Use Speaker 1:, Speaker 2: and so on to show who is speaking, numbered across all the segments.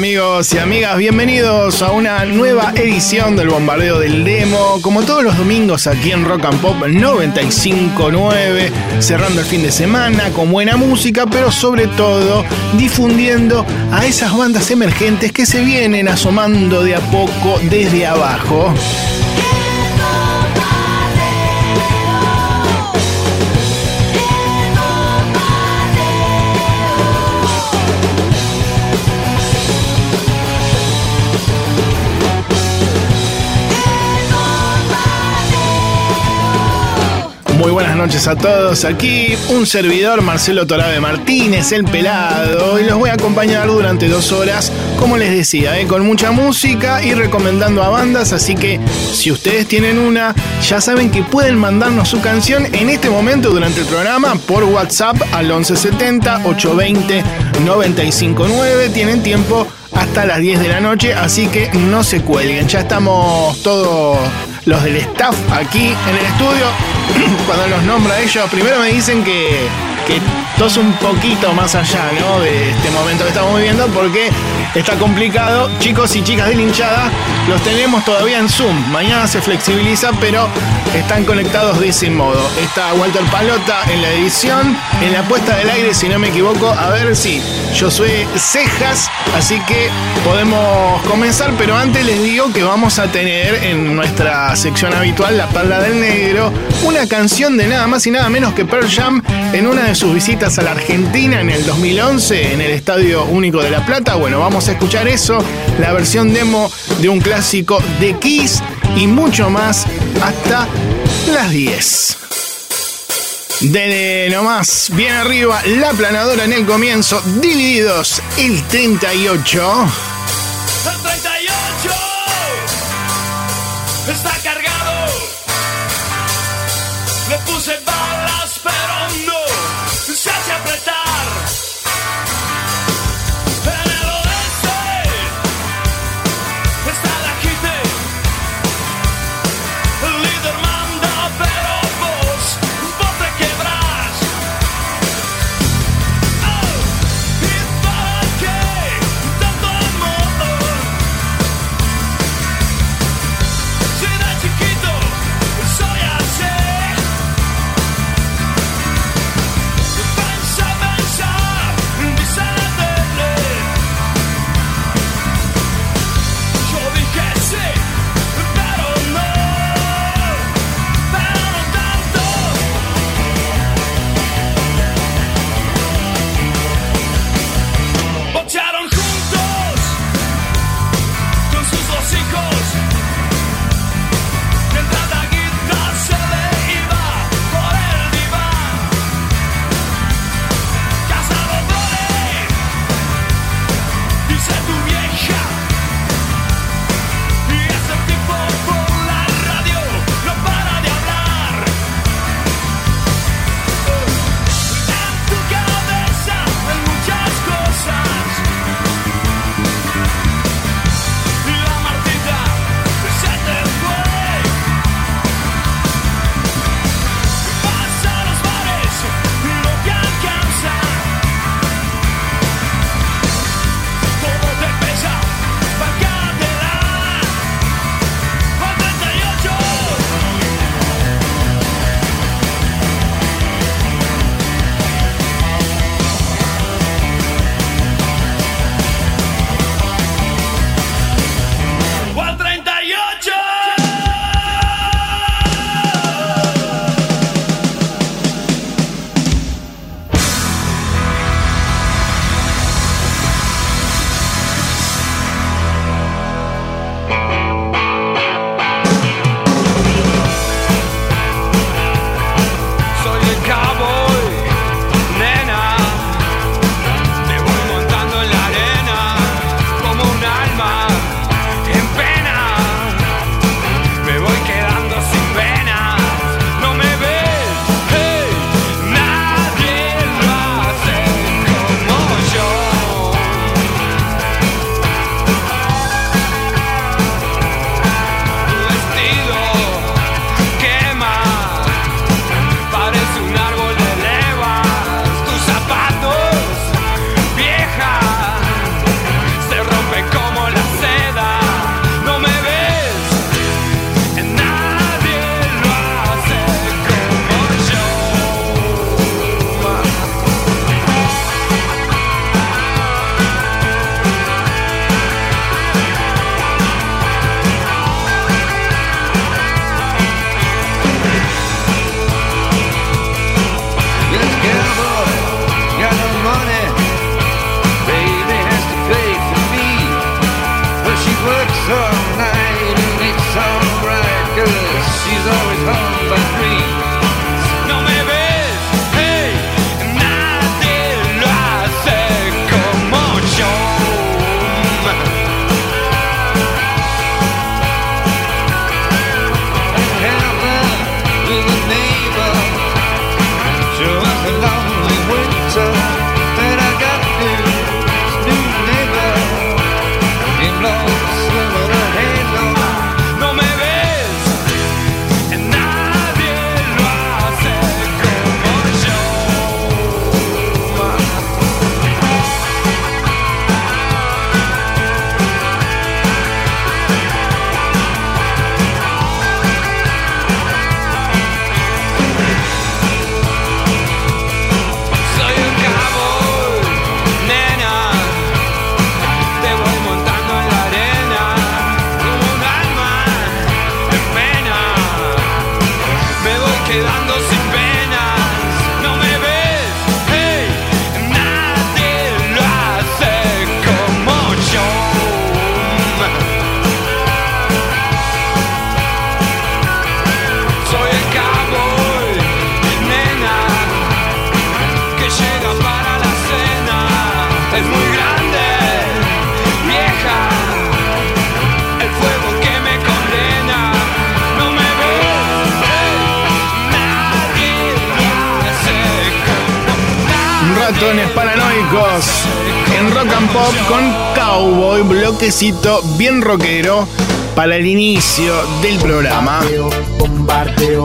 Speaker 1: Amigos y amigas, bienvenidos a una nueva edición del Bombardeo del Demo, como todos los domingos aquí en Rock and Pop 959, cerrando el fin de semana con buena música, pero sobre todo difundiendo a esas bandas emergentes que se vienen asomando de a poco desde abajo. Muy buenas noches a todos. Aquí un servidor, Marcelo Torabe Martínez, el pelado, y los voy a acompañar durante dos horas, como les decía, ¿eh? con mucha música y recomendando a bandas. Así que si ustedes tienen una, ya saben que pueden mandarnos su canción en este momento durante el programa por WhatsApp al 1170 820 959. Tienen tiempo hasta las 10 de la noche, así que no se cuelguen. Ya estamos todos los del staff aquí en el estudio. Cuando los nombra ellos, primero me dicen que, que tos un poquito más allá ¿no? de este momento que estamos viviendo porque está complicado. Chicos y chicas de la hinchada, los tenemos todavía en Zoom. Mañana se flexibiliza, pero están conectados de ese modo. Está Walter Palota en la edición, en la puesta del aire, si no me equivoco. A ver si yo soy Cejas, así que podemos comenzar, pero antes les digo que vamos a tener en nuestra sección habitual, La Perla del Negro, una canción de nada más y nada menos que Pearl Jam en una de sus visitas a la Argentina en el 2011 en el Estadio Único de La Plata. Bueno, vamos a escuchar eso, la versión demo de un clásico de Kiss y mucho más hasta las 10. De nomás, bien arriba, la planadora en el comienzo, divididos el 38.
Speaker 2: El 38
Speaker 1: pop con cowboy, bloquecito bien rockero para el inicio del programa.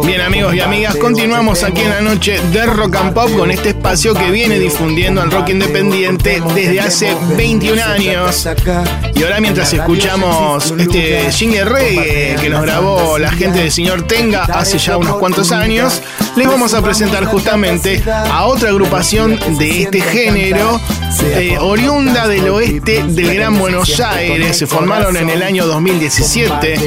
Speaker 1: Bien amigos y amigas, continuamos aquí en la noche de Rock and Pop con este espacio que viene difundiendo el rock independiente desde hace 21 años. Y ahora mientras escuchamos este jingle reggae que nos grabó la gente del señor Tenga hace ya unos cuantos años, les vamos a presentar justamente a otra agrupación de este género, eh, oriunda del oeste del Gran Buenos Aires. Se formaron en el año 2017.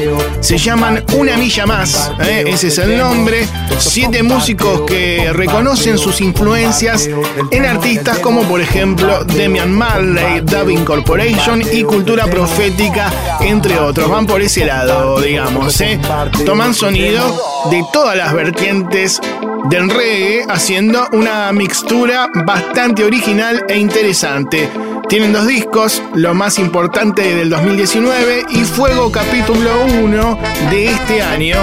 Speaker 1: Se llaman Una Milla Más. eh, ese es el nombre. Siete músicos que reconocen sus influencias en artistas como por ejemplo Demian Marley, Dubbing Corporation y Cultura Profética, entre otros. Van por ese lado, digamos. eh. Toman sonido de todas las vertientes del reggae, haciendo una mixtura bastante original e interesante. Tienen dos discos, lo más importante del 2019 y Fuego capítulo 1 de este año.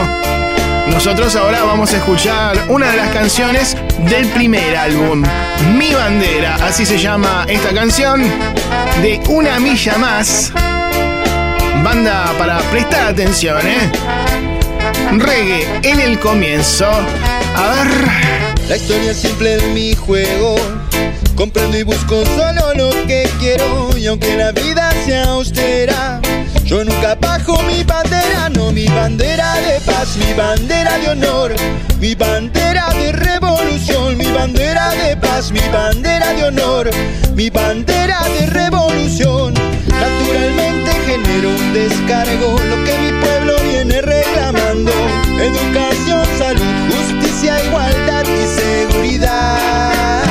Speaker 1: Nosotros ahora vamos a escuchar una de las canciones del primer álbum, Mi Bandera, así se llama esta canción, de Una Milla Más. Banda para prestar atención, ¿eh? Reggae en el comienzo. A ver.
Speaker 3: La historia simple de mi juego. Comprendo y busco solo lo que quiero. Y aunque la vida sea austera, yo nunca bajo mi bandera. No, mi bandera de paz, mi bandera de honor, mi bandera de revolución, mi bandera de paz, mi bandera de honor, mi bandera de revolución. Naturalmente genero un descargo, lo que mi pueblo viene reclamando. Educación, salud, justicia, igualdad y seguridad.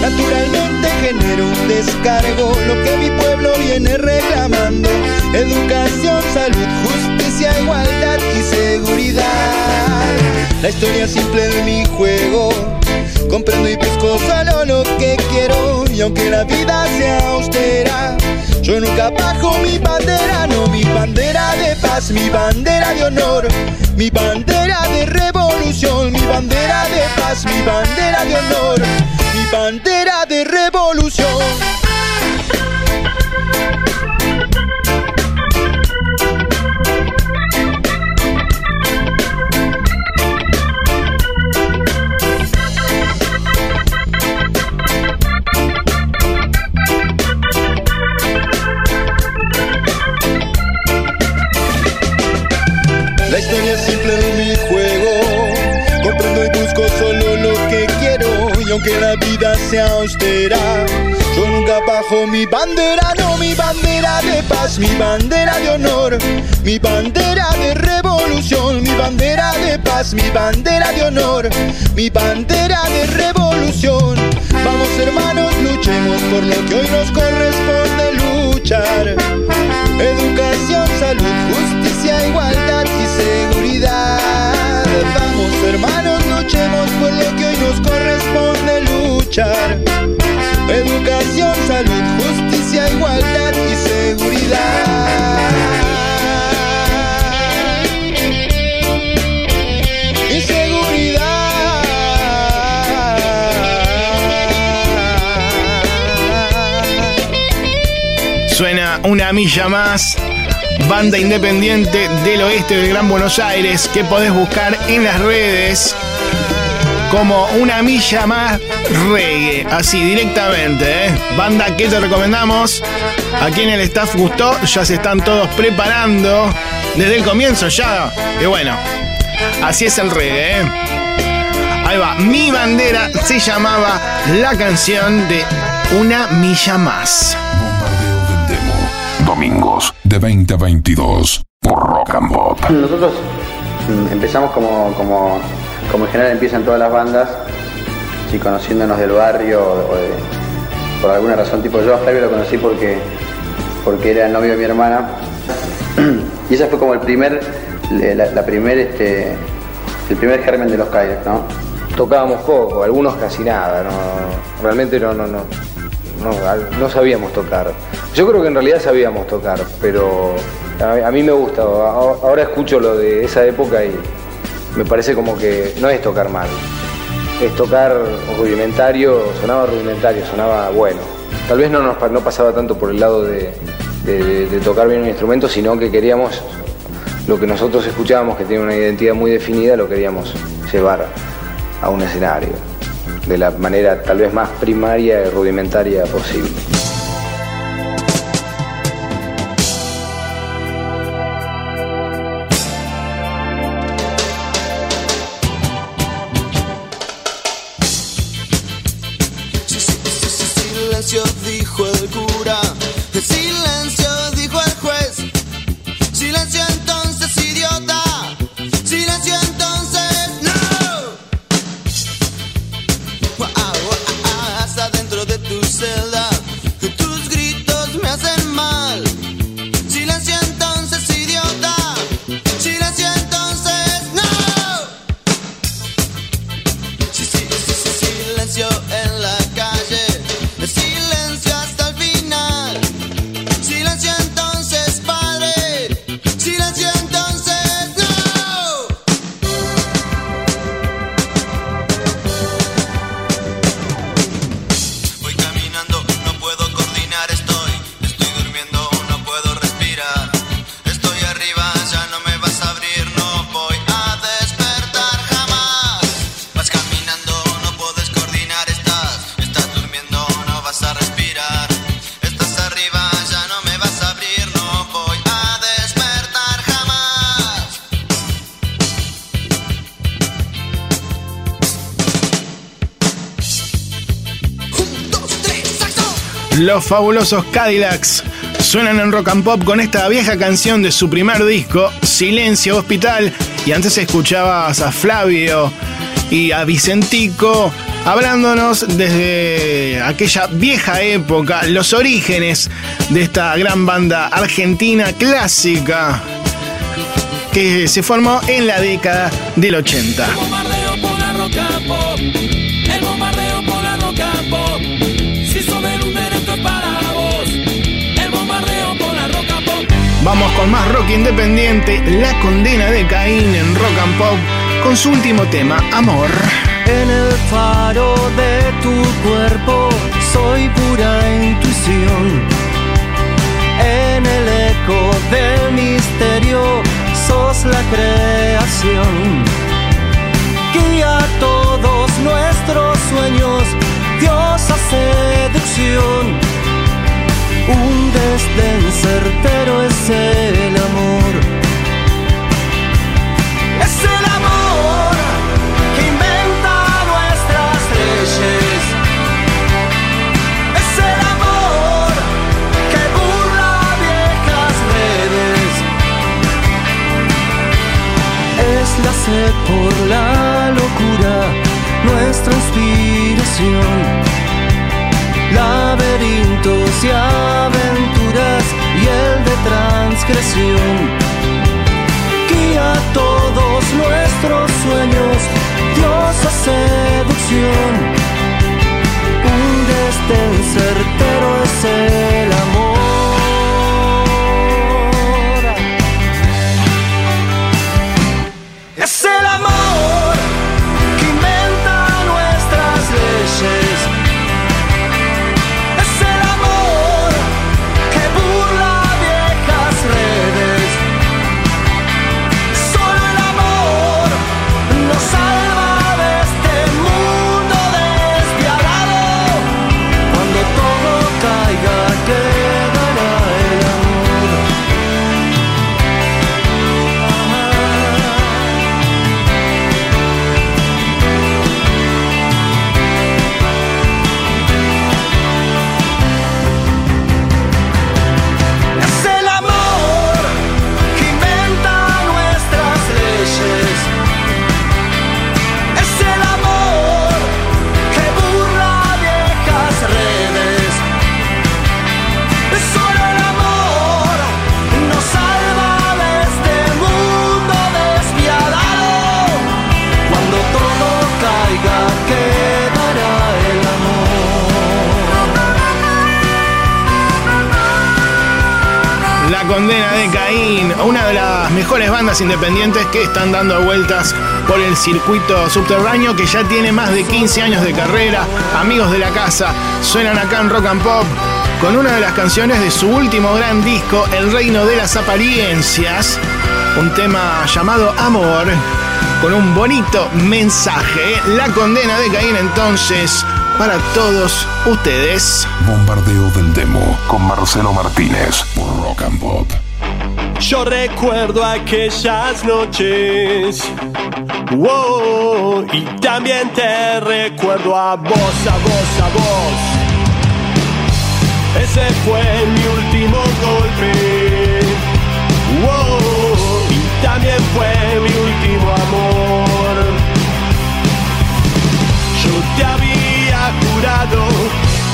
Speaker 3: Naturalmente genero un descargo, lo que mi pueblo viene reclamando. Educación, salud, justicia, igualdad y seguridad. La historia simple de mi juego. Comprendo y busco lo que quiero. Y aunque la vida sea austera, yo nunca bajo mi bandera, no mi bandera de paz, mi bandera de honor, mi bandera de revolución, mi bandera de paz, mi bandera de honor, mi bandera de revolución. aunque la vida sea austera, yo nunca bajo mi bandera, no mi bandera de paz, mi bandera de honor, mi bandera de revolución, mi bandera de paz, mi bandera de honor, mi bandera de revolución. Vamos hermanos, luchemos por lo que hoy nos corresponde luchar. Educación, salud, justicia, igualdad y seguridad. Vamos hermanos, luchemos por lo que hoy nos corresponde Educación, salud, justicia, igualdad y seguridad. Y seguridad.
Speaker 1: Suena una milla más. Banda independiente del oeste del Gran Buenos Aires que podés buscar en las redes como una milla más reggae, así directamente. ¿eh? Banda que te recomendamos. Aquí en el staff gustó, ya se están todos preparando desde el comienzo ya. Y bueno, así es el reggae. ¿eh? Ahí va, mi bandera se llamaba la canción de Una milla más.
Speaker 4: Bombardeo del Demo. Domingos de 20 a 22 por Rock and Pop.
Speaker 5: Nosotros mm, empezamos como, como, como en general empiezan todas las bandas, sí, conociéndonos del barrio o por alguna razón, tipo yo a Flavio lo conocí porque, porque era el novio de mi hermana y esa fue como el primer, la, primer, este, el primer germen de los Kylex, ¿no?
Speaker 6: Tocábamos poco, algunos casi nada, no, realmente no, no, no, no, no sabíamos tocar. Yo creo que en realidad sabíamos tocar, pero a, mí me gusta, ahora escucho lo de esa época y me parece como que no es tocar mal, es tocar rudimentario, sonaba rudimentario, sonaba bueno. Tal vez no nos no pasaba tanto por el lado de- de tocar bien un instrumento, sino que queríamos lo que nosotros escuchábamos, que tiene una identidad muy definida, lo queríamos llevar a un escenario de la manera tal vez más primaria y rudimentaria posible.
Speaker 1: Los fabulosos Cadillacs suenan en rock and pop con esta vieja canción de su primer disco, Silencio Hospital. Y antes escuchabas a Flavio y a Vicentico hablándonos desde aquella vieja época, los orígenes de esta gran banda argentina clásica que se formó en la década del 80. Vamos con más rock independiente, La condena de Caín en Rock and Pop, con su último tema, Amor.
Speaker 7: En el faro de tu cuerpo soy pura intuición. En el eco del misterio sos la creación. Guía todos nuestros sueños, diosa un desdén certero es el amor. Es el amor que inventa nuestras leyes.
Speaker 8: Es el amor que burla viejas redes. Es la sed por la locura, nuestra inspiración y aventuras y el de transgresión. Guía todos nuestros sueños, Dios a seducción. Un desdén certero es el
Speaker 1: condena de Caín, una de las mejores bandas independientes que están dando vueltas por el circuito subterráneo que ya tiene más de 15 años de carrera. Amigos de la casa, suenan acá en Rock and Pop con una de las canciones de su último gran disco, El Reino de las Apariencias, un tema llamado Amor, con un bonito mensaje. La condena de Caín entonces para todos ustedes.
Speaker 4: Bombardeo del demo con Marcelo Martínez por Rock and Pop.
Speaker 9: Yo recuerdo aquellas noches. Wow, y también te recuerdo a vos, a vos, a vos. Ese fue mi último golpe. Wow, y también fue mi último amor. Yo te había jurado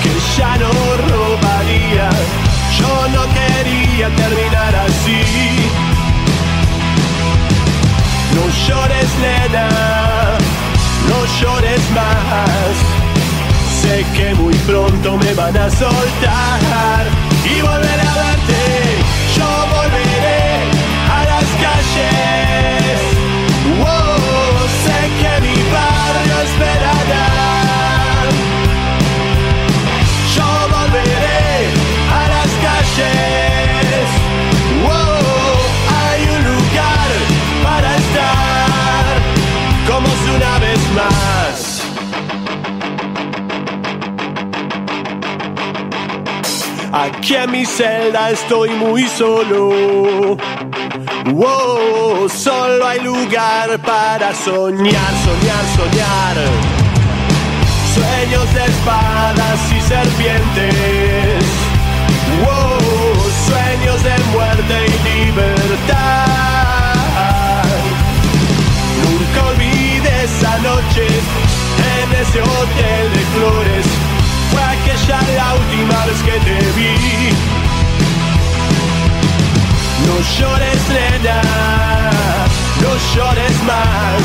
Speaker 9: que ya no robaría. Yo no quería terminar así. No llores, nena, no llores más. Sé que muy pronto me van a soltar y volver a verte. Yo volveré a las calles. Aquí en mi celda estoy muy solo. Wow, solo hay lugar para soñar, soñar, soñar. Sueños de espadas y serpientes. Wow, sueños de muerte y libertad. Nunca olvidé esa noche en ese hotel de flores. La última vez que te vi. No llores, nena, no llores más.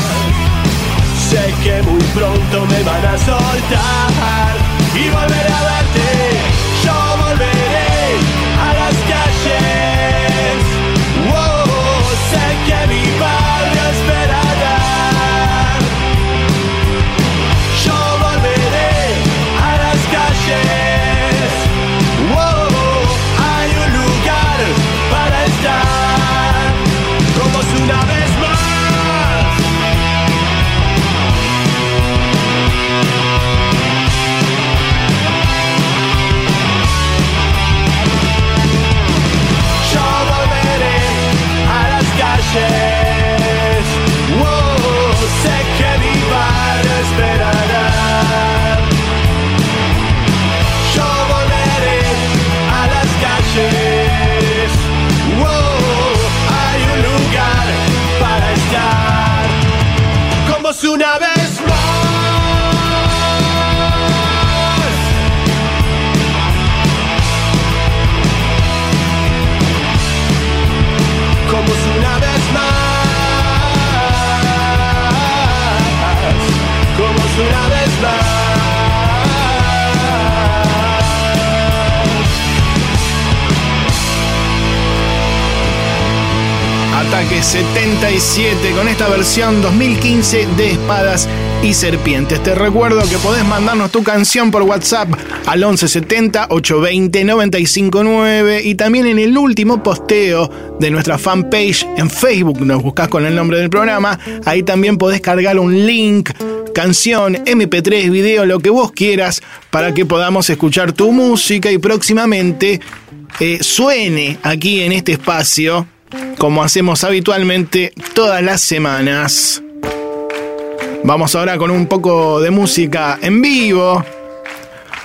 Speaker 9: Sé que muy pronto me van a soltar y volveré a verte. Una
Speaker 1: Ataque 77 con esta versión 2015 de Espadas y Serpientes. Te recuerdo que podés mandarnos tu canción por WhatsApp al 1170 820 959 y también en el último posteo de nuestra fanpage en Facebook, nos buscas con el nombre del programa, ahí también podés cargar un link canción, MP3, video, lo que vos quieras para que podamos escuchar tu música y próximamente eh, suene aquí en este espacio como hacemos habitualmente todas las semanas. Vamos ahora con un poco de música en vivo.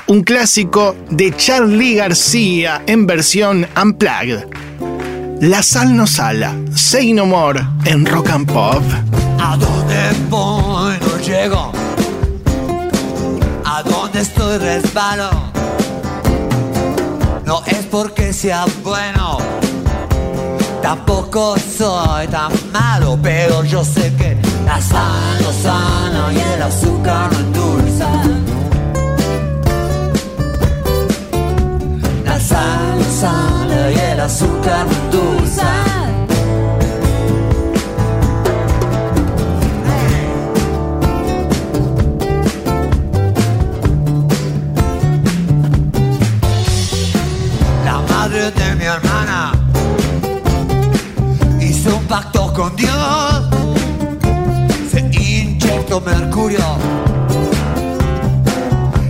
Speaker 1: Un clásico de Charlie García en versión unplugged. La sal no sala, Say No More en Rock and Pop.
Speaker 10: ¿A dónde voy? No llego. ¿A dónde estoy? Resbalo. No es porque sea bueno. Tampoco soy tan malo, pero yo sé que la sal no sana y el azúcar no endulza. La sal no sana y el azúcar me endulza. La madre de mi hermana con Dios. Se inyectó mercurio.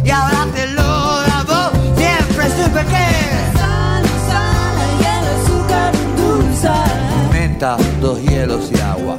Speaker 10: Y ahora te lo damos. Siempre supe que.
Speaker 11: y el azúcar endulza.
Speaker 10: Menta, dos hielos y agua.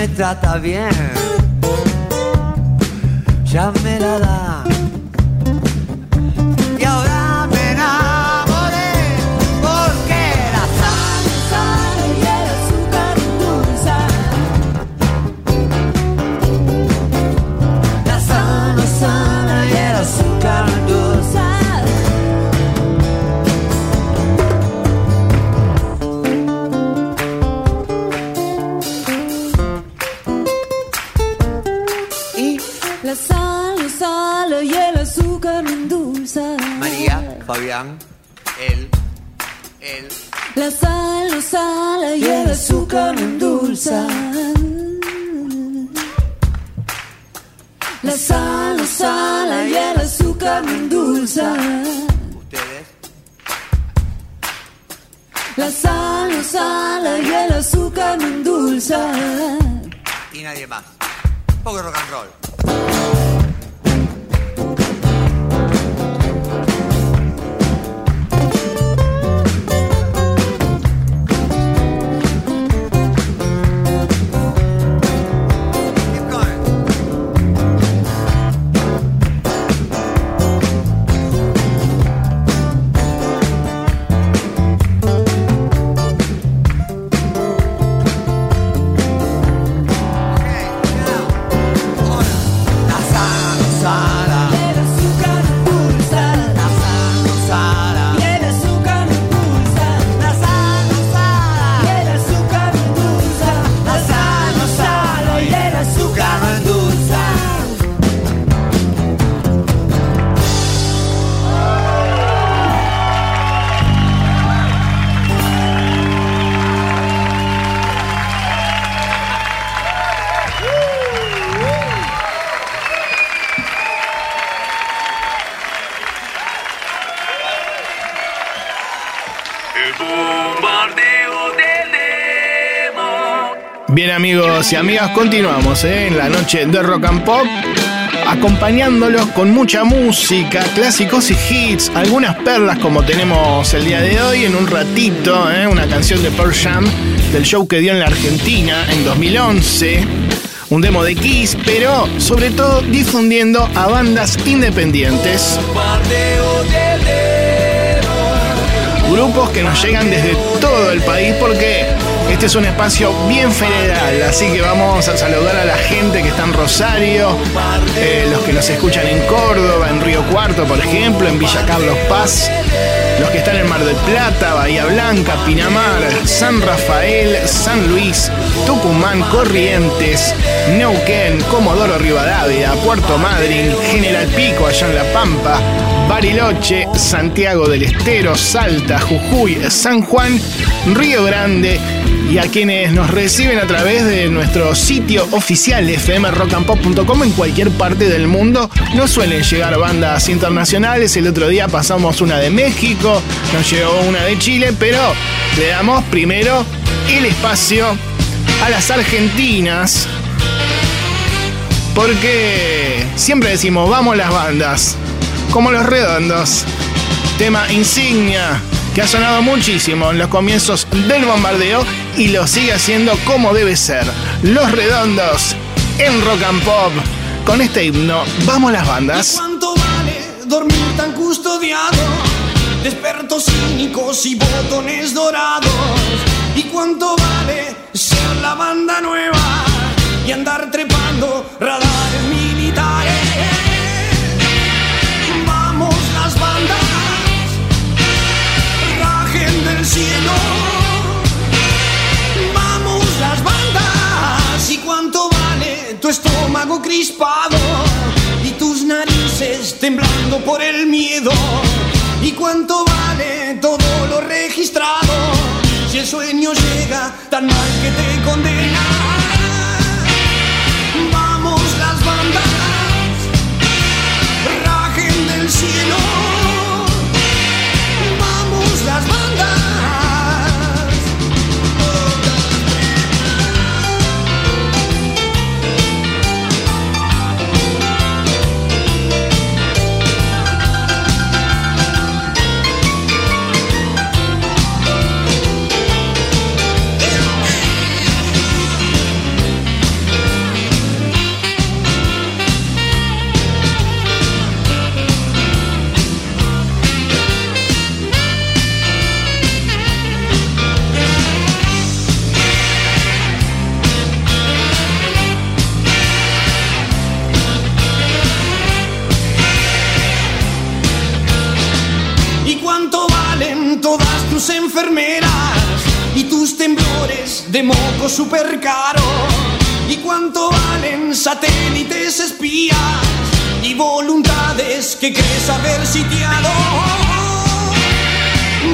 Speaker 10: Me trata bien ya me la da. Fabián, él, él.
Speaker 11: La sal, la sal y el azúcar me endulza. La sal, la sal y el azúcar me endulza.
Speaker 10: Ustedes,
Speaker 11: La sal, la sal y el azúcar me endulza.
Speaker 10: y nadie más. Poco rock and roll.
Speaker 11: Y
Speaker 1: amigas, continuamos ¿eh? en la noche de Rock and Pop, acompañándolos con mucha música, clásicos y hits, algunas perlas como tenemos el día de hoy, en un ratito, ¿eh? una canción de Pearl Jam del show que dio en la Argentina en 2011, un demo de Kiss, pero sobre todo difundiendo a bandas independientes. Grupos que nos llegan desde todo el país porque este es un espacio bien federal, así que vamos a saludar a la gente que está en Rosario, eh, los que nos escuchan en Córdoba, en Río Cuarto, por ejemplo, en Villa Carlos Paz, los que están en Mar del Plata, Bahía Blanca, Pinamar, San Rafael, San Luis, Tucumán, Corrientes, Neuquén, Comodoro Rivadavia, Puerto Madryn, General Pico, allá en La Pampa, Bariloche, Santiago del Estero, Salta, Jujuy, San Juan, Río Grande y a quienes nos reciben a través de nuestro sitio oficial fmrockandpop.com en cualquier parte del mundo. Nos suelen llegar bandas internacionales, el otro día pasamos una de México, nos llegó una de Chile, pero le damos primero el espacio a las argentinas Porque siempre decimos, vamos las bandas, como los redondos. Tema insignia que ha sonado muchísimo en los comienzos del bombardeo y lo sigue haciendo como debe ser. Los redondos en rock and pop. Con este himno, vamos las bandas.
Speaker 12: ¿Cuánto vale dormir tan custodiado? De expertos cínicos y botones dorados. ¿Y cuánto vale ser la banda nueva y andar trepando radares estómago crispado y tus narices temblando por el miedo? ¿Y cuánto vale todo lo registrado si el sueño llega tan mal que te condena? De moco super caro? ¿Y cuánto valen satélites espías y voluntades que crees haber sitiado?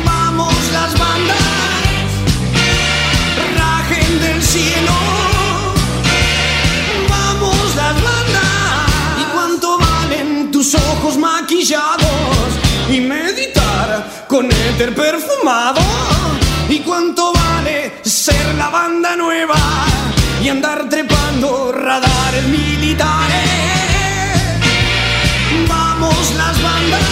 Speaker 12: Vamos las bandas, rajen del cielo. Vamos las bandas. ¿Y cuánto valen tus ojos maquillados y meditar con éter perfumado? ¿Y cuánto ser la banda nueva y andar trepando radares militares? Vamos las bandas,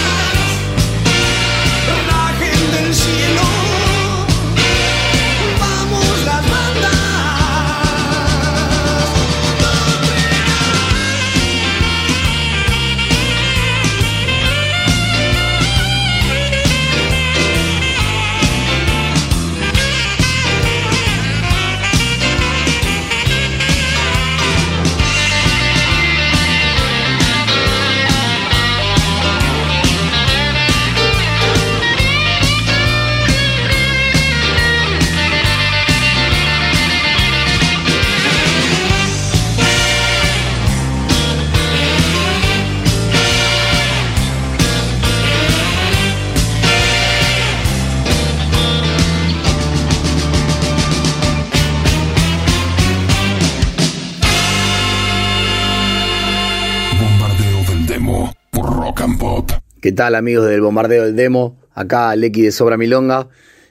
Speaker 13: ¿Qué tal amigos del bombardeo del demo? Acá Lecky de Sobra Milonga.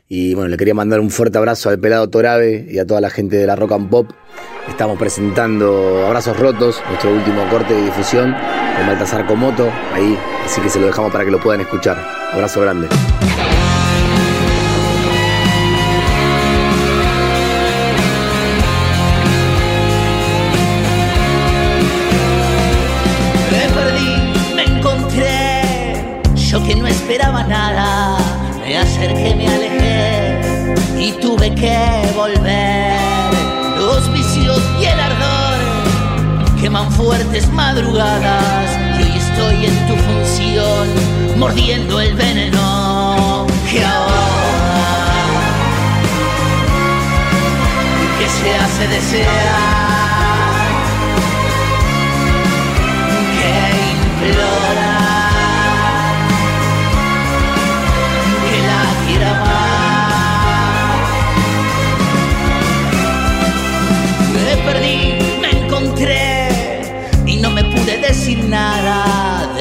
Speaker 13: Y bueno, le quería mandar un fuerte abrazo al pelado Torabe y a toda la gente de la Rock and Pop. Estamos presentando Abrazos Rotos, nuestro último corte de difusión con Baltasar Comoto, ahí, así que se lo dejamos para que lo puedan escuchar. Abrazo grande.
Speaker 14: Fuertes madrugadas y hoy estoy en tu función, mordiendo el veneno que ahora que se hace desear.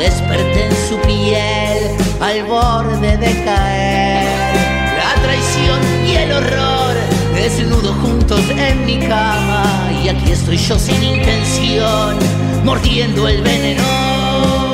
Speaker 14: Desperté en su piel al borde de caer. La traición y el horror desnudo juntos en mi cama y aquí estoy yo sin intención mordiendo el veneno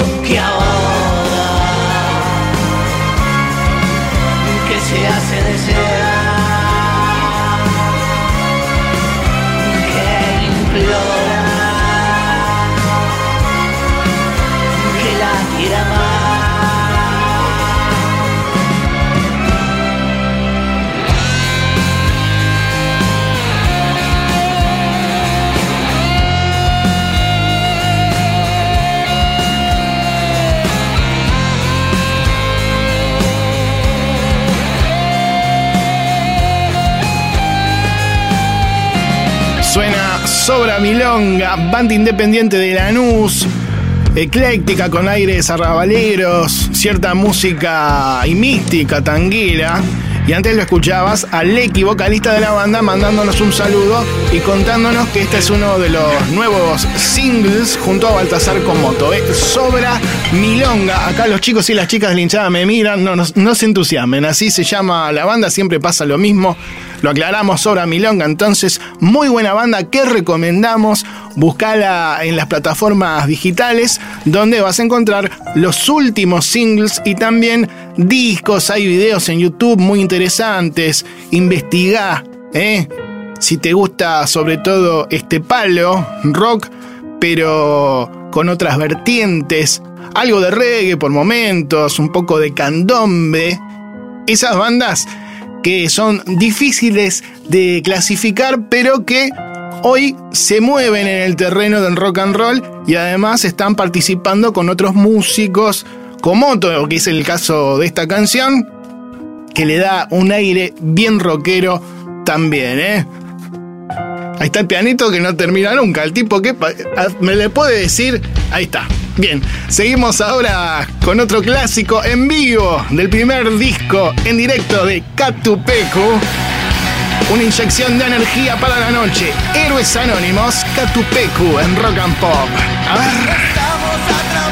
Speaker 1: Sobra Milonga, banda independiente de Lanús, ecléctica con aires arrabaleros, cierta música y mística tanguera. Y antes lo escuchabas a Lecky, vocalista de la banda, mandándonos un saludo y contándonos que este es uno de los nuevos singles junto a Baltasar con moto. ¿eh? Sobra Milonga. Acá los chicos y las chicas de me miran, no, no, no se entusiasmen. Así se llama la banda, siempre pasa lo mismo. Lo aclaramos, Sobra Milonga. Entonces, muy buena banda que recomendamos. Buscala en las plataformas digitales donde vas a encontrar los últimos singles y también discos. Hay videos en YouTube muy interesantes. Investigá, ¿eh? Si te gusta sobre todo este palo, rock, pero con otras vertientes. Algo de reggae por momentos, un poco de candombe. Esas bandas que son difíciles de clasificar, pero que hoy se mueven en el terreno del rock and roll y además están participando con otros músicos, como Otto, que es el caso de esta canción, que le da un aire bien rockero también, ¿eh? Ahí está el pianito que no termina nunca. El tipo que pa- me le puede decir, ahí está. Bien, seguimos ahora con otro clásico en vivo del primer disco en directo de Catupecu. Una inyección de energía para la noche. Héroes Anónimos, Catupecu en Rock and Pop. A ver.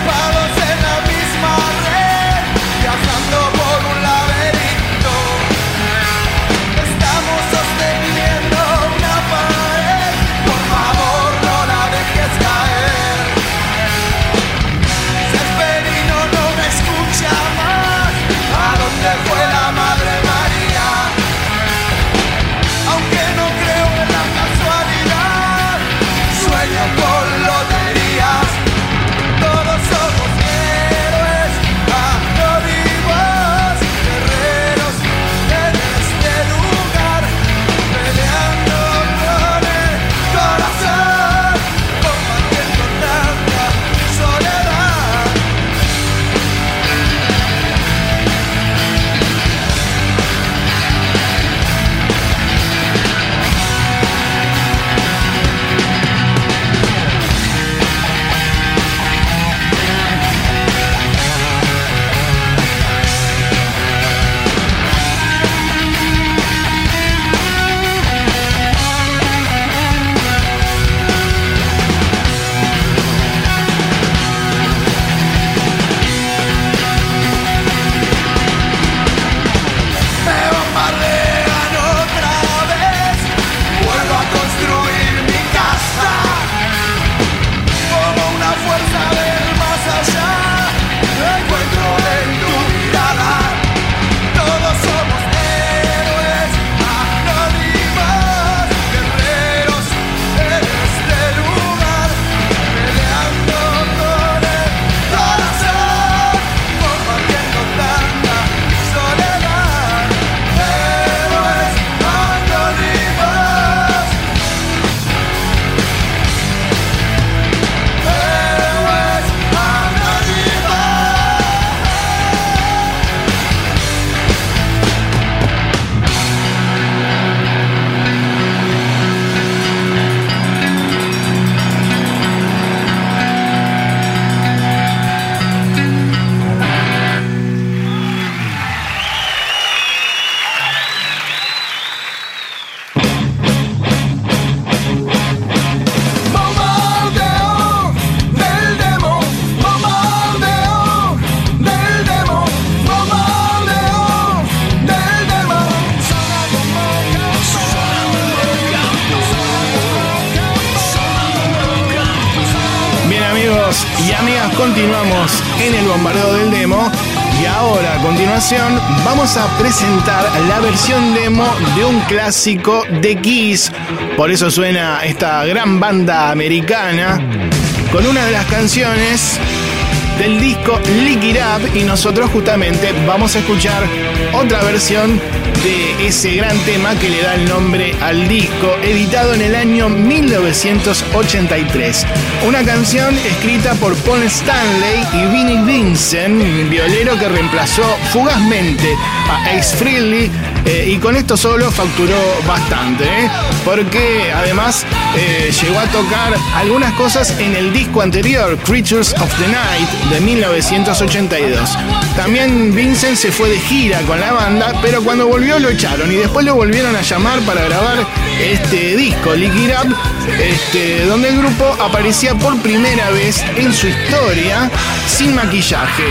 Speaker 1: Presentar la versión demo de un clásico de Kiss. Por eso suena esta gran banda americana con una de las canciones del disco Lick It Up y nosotros justamente vamos a escuchar otra versión de ese gran tema que le da el nombre al disco, editado en el año 1983. Una canción escrita por Paul Stanley y Vinnie Vincent, violero que reemplazó fugazmente a Ace Frehley eh, y con esto solo facturó bastante, ¿eh? porque además eh, llegó a tocar algunas cosas en el disco anterior, Creatures of the Night, de 1982. También Vincent se fue de gira con la banda, pero cuando volvió lo echaron y después lo volvieron a llamar para grabar este disco, Lick It Up, este, donde el grupo aparecía por primera vez en su historia sin maquillaje.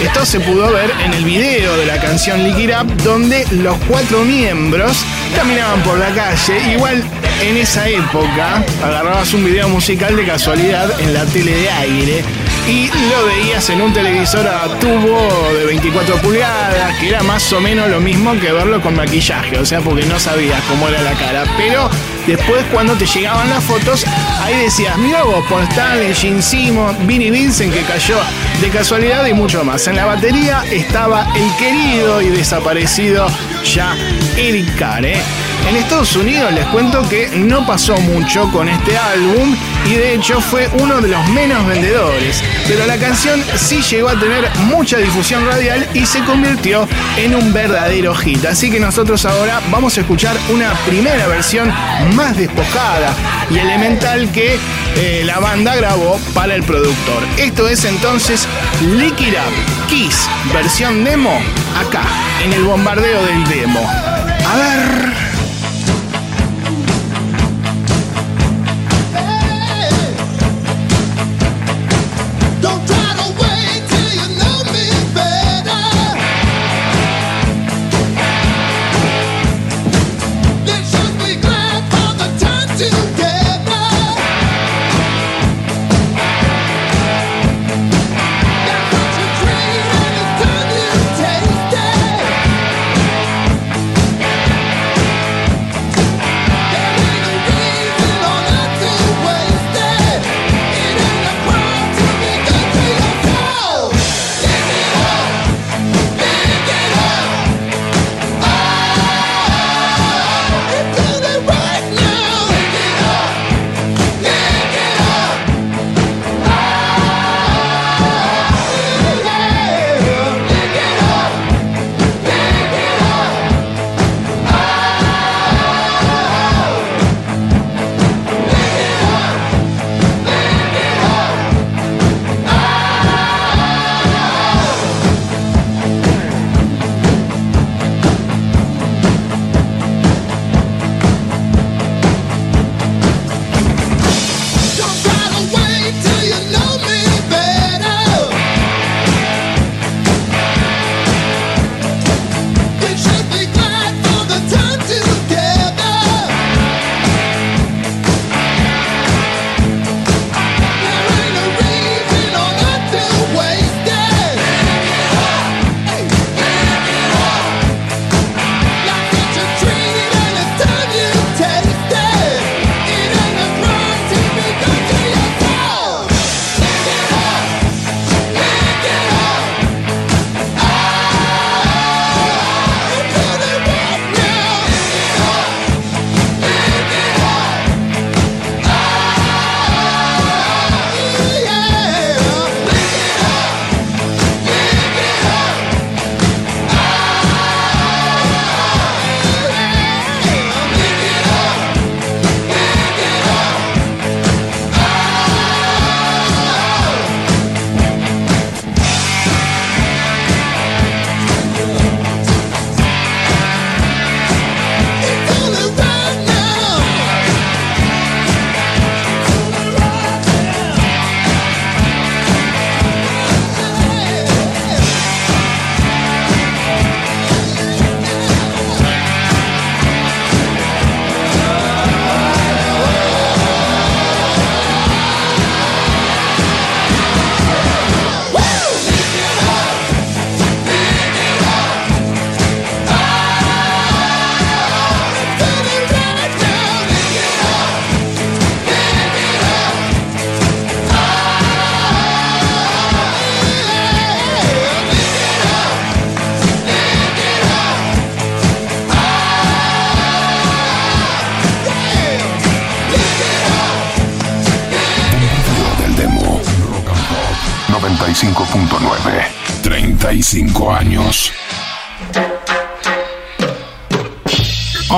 Speaker 1: Esto se pudo ver en el video de la canción Lick It Up, donde los cuatro miembros caminaban por la calle. Igual en esa época agarrabas un video musical de casualidad en la tele de aire y lo veías en un televisor a tubo de 24 pulgadas, que era más o menos lo mismo que verlo con maquillaje, o sea, porque no sabías cómo era la cara. Pero después cuando te llegaban las fotos, ahí decías, mira vos, Paul Stanley, Gene Simmons, Vinnie Vincent que cayó de casualidad y mucho más. En la batería estaba el querido y desaparecido ya Eric ¿eh? En Estados Unidos les cuento que no pasó mucho con este álbum y de hecho fue uno de los menos vendedores, pero la canción sí llegó a tener mucha difusión radial y se convirtió en un verdadero hit. Así que nosotros ahora vamos a escuchar una primera versión más despojada y elemental que eh, la banda grabó para el productor. Esto es entonces Lick It Up, Kiss, versión demo, acá, en el bombardeo del demo. A ver.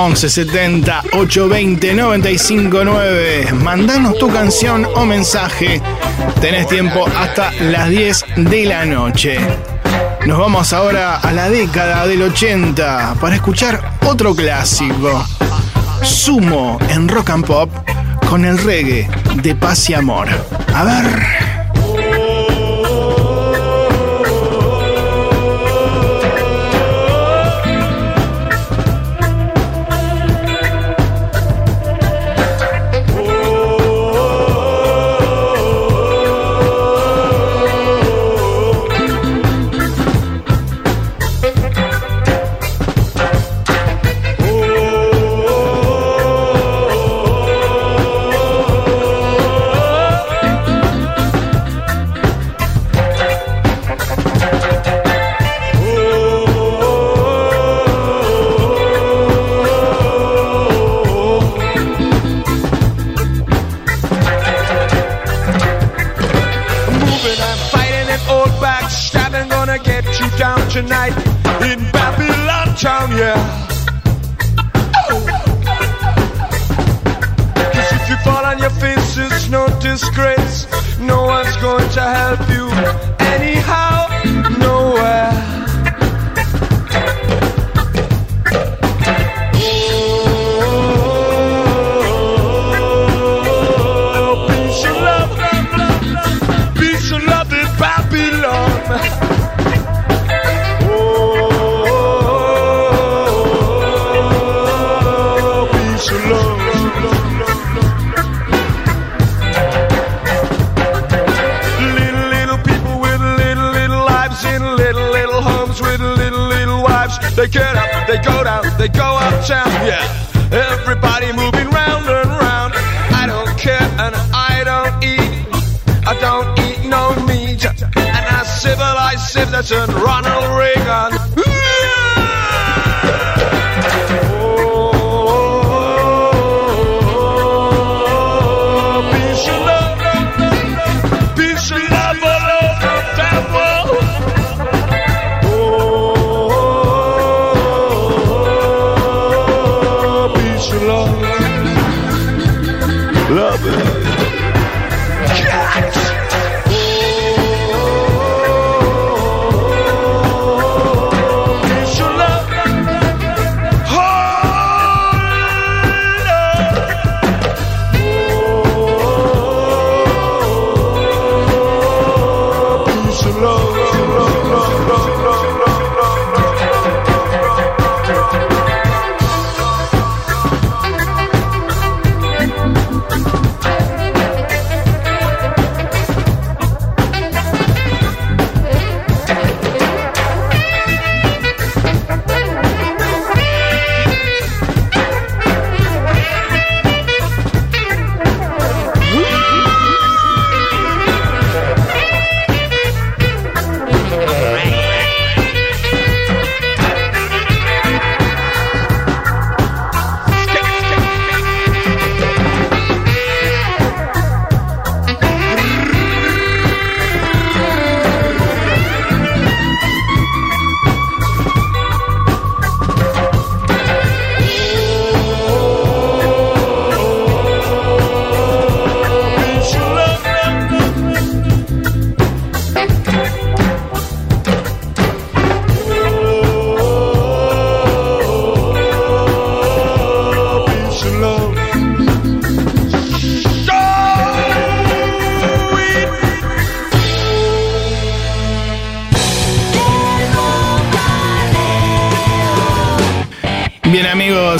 Speaker 1: 1170 820 959. Mandanos tu canción o mensaje. Tenés tiempo hasta las 10 de la noche. Nos vamos ahora a la década del 80 para escuchar otro clásico. Sumo en rock and pop con el reggae de paz y amor. A ver.
Speaker 15: Down tonight in Babylon town, yeah. Cause if you fall on your face, it's no disgrace. No one's going to help you anyhow, nowhere. Oh, peace and love, They get up, they go down, they go uptown, yeah. Everybody moving round and round. I don't care and I don't eat. I don't eat no meat. And I civilize citizen Ronald Reagan.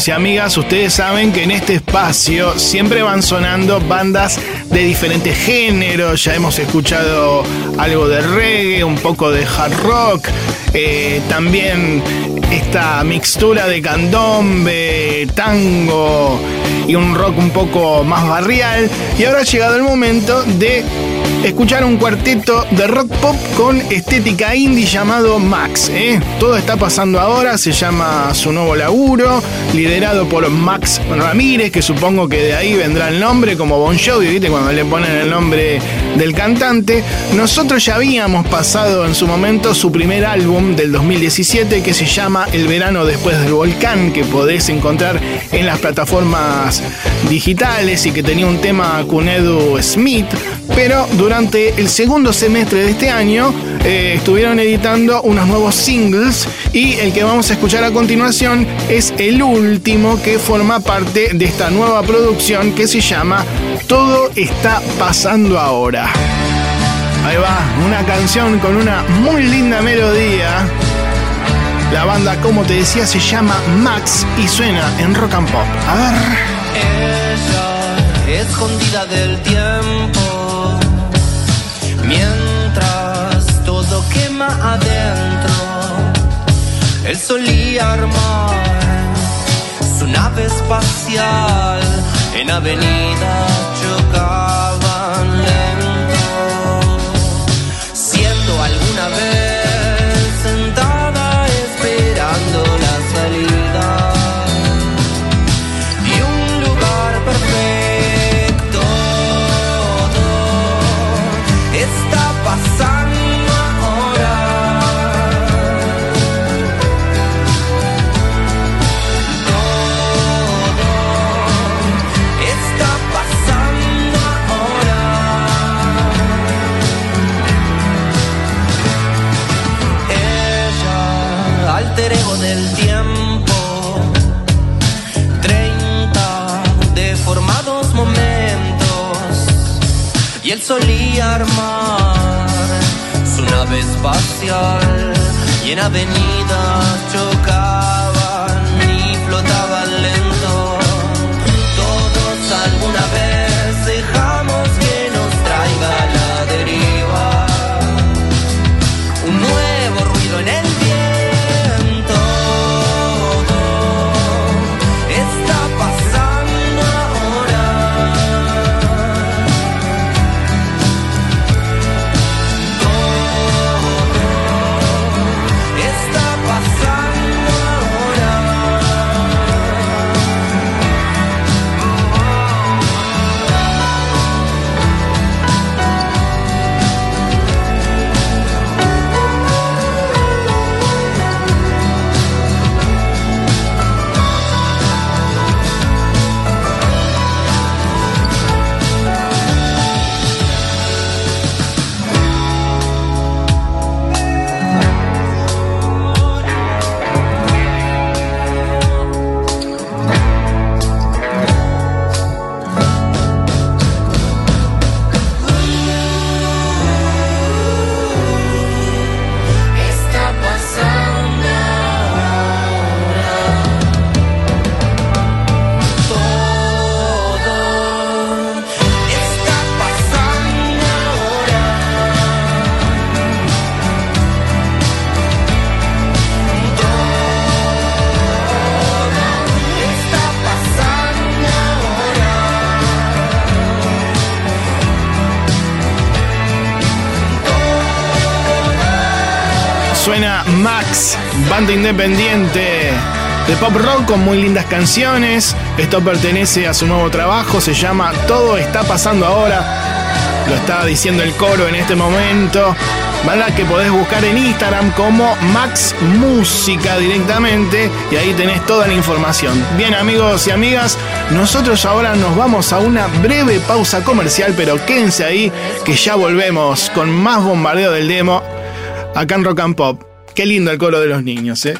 Speaker 1: Y amigas, ustedes saben que en este espacio siempre van sonando bandas de diferentes géneros. Ya hemos escuchado algo de reggae, un poco de hard rock, eh, también esta mixtura de candombe, tango y un rock un poco más barrial. Y ahora ha llegado el momento de escuchar un cuarteto de rock pop con estética indie llamado Max. ¿eh? Todo está pasando ahora, se llama su nuevo laburo, liderado por Max Ramírez, que supongo que de ahí vendrá el nombre, como Bon Jovi, ¿viste? Cuando le ponen el nombre del cantante. Nosotros ya habíamos pasado en su momento su primer álbum del 2017 que se llama El verano después del volcán, que podés encontrar en las plataformas digitales y que tenía un tema con Edu Smith, pero durante el segundo semestre de este año eh, estuvieron editando unos nuevos singles y el que vamos a escuchar a continuación es el último que forma parte de esta nueva producción que se llama Todo está pasando ahora. Ahí va, una canción con una muy linda melodía. La banda, como te decía, se llama Max y suena en rock and pop. A ver.
Speaker 7: Escondida del tiempo, adentro, él solía armar su nave espacial en avenida chocaban y en avenidas chocaban
Speaker 1: banda independiente de pop rock con muy lindas canciones. Esto pertenece a su nuevo trabajo, se llama Todo está pasando ahora. Lo está diciendo el coro en este momento. Banda que podés buscar en Instagram como Max Música directamente y ahí tenés toda la información. Bien amigos y amigas, nosotros ahora nos vamos a una breve pausa comercial, pero quédense ahí que ya volvemos con más bombardeo del demo acá en Rock and Pop. Qué lindo el coro de los niños, ¿eh?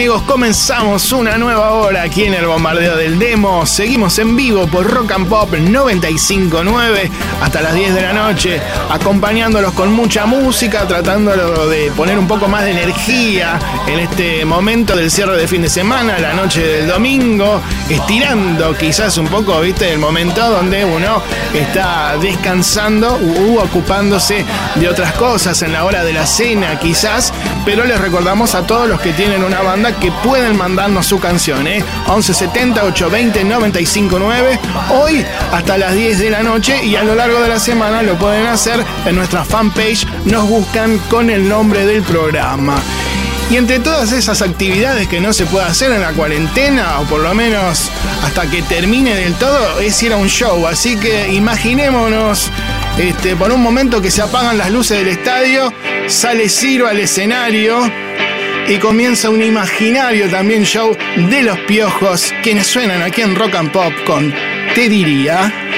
Speaker 1: Amigos, comenzamos una nueva hora aquí en el bombardeo del demo. Seguimos en vivo por Rock and Pop 959 hasta las 10 de la noche, acompañándolos con mucha música, tratándolo de poner un poco más de energía en este momento del cierre de fin de semana, la noche del domingo, estirando quizás un poco, viste, el momento donde uno está descansando u ocupándose de otras cosas en la hora de la cena quizás, pero les recordamos a todos los que tienen una banda que pueden mandarnos su canción, ¿eh? 1170 820 959 hoy hasta las 10 de la noche y a lo largo de la semana lo pueden hacer en nuestra fanpage, nos buscan con el nombre del programa. Y entre todas esas actividades que no se puede hacer en la cuarentena, o por lo menos hasta que termine del todo, es ir a un show. Así que imaginémonos este, por un momento que se apagan las luces del estadio, sale Ciro al escenario y comienza un imaginario también show de los piojos, quienes suenan aquí en Rock and Pop con Te diría.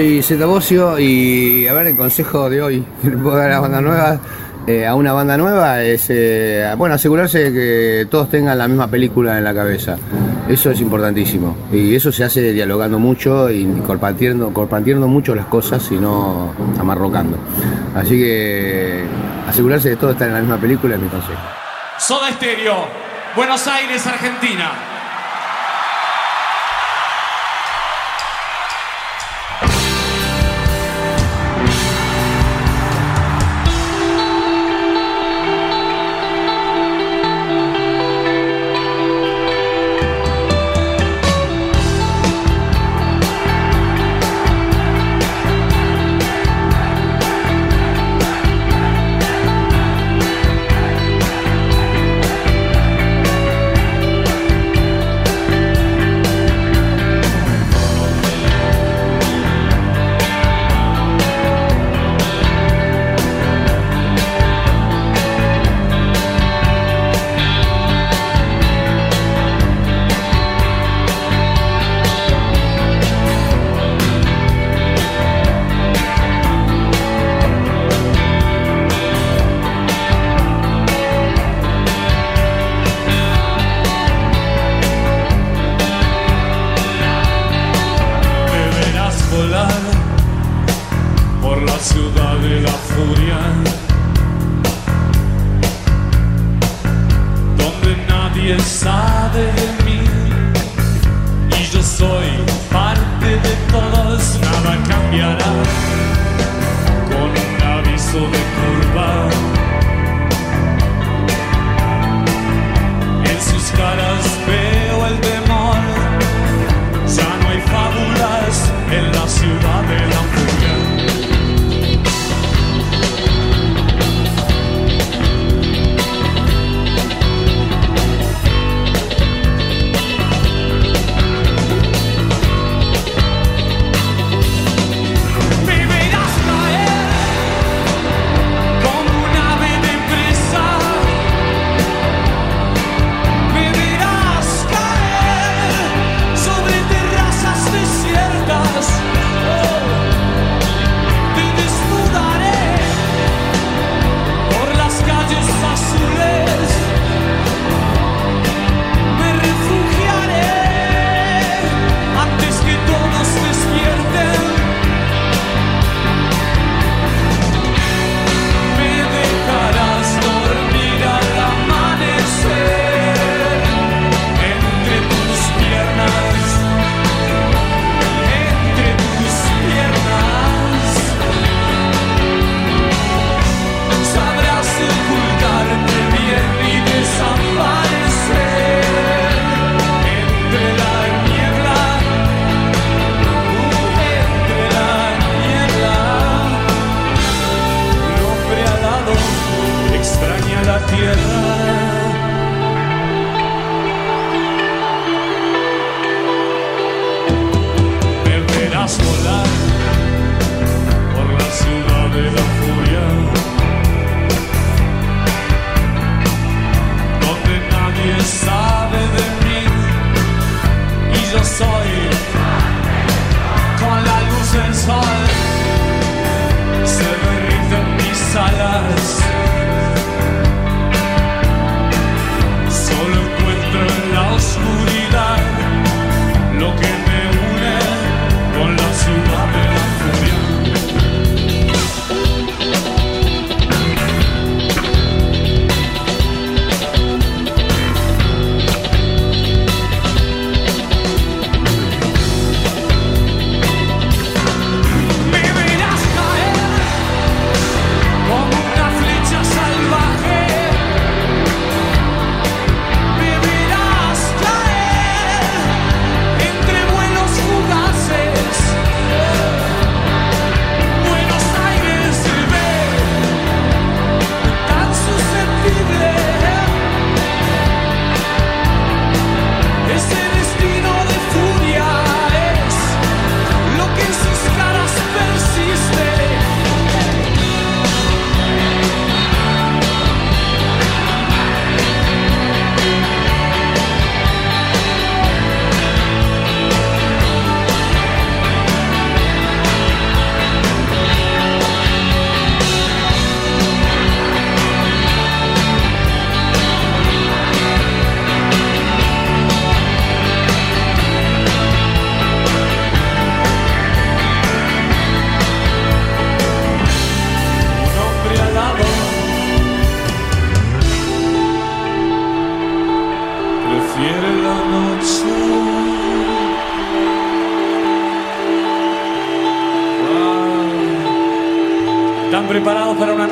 Speaker 16: Soy Zeta Bocio y a ver el consejo de hoy que le puedo dar a eh, a una banda nueva es eh, bueno asegurarse que todos tengan la misma película en la cabeza. Eso es importantísimo y eso se hace dialogando mucho y compartiendo, compartiendo mucho las cosas y no amarrocando. Así que asegurarse de que todos están en la misma película es mi consejo.
Speaker 17: Soda Estéreo, Buenos Aires, Argentina.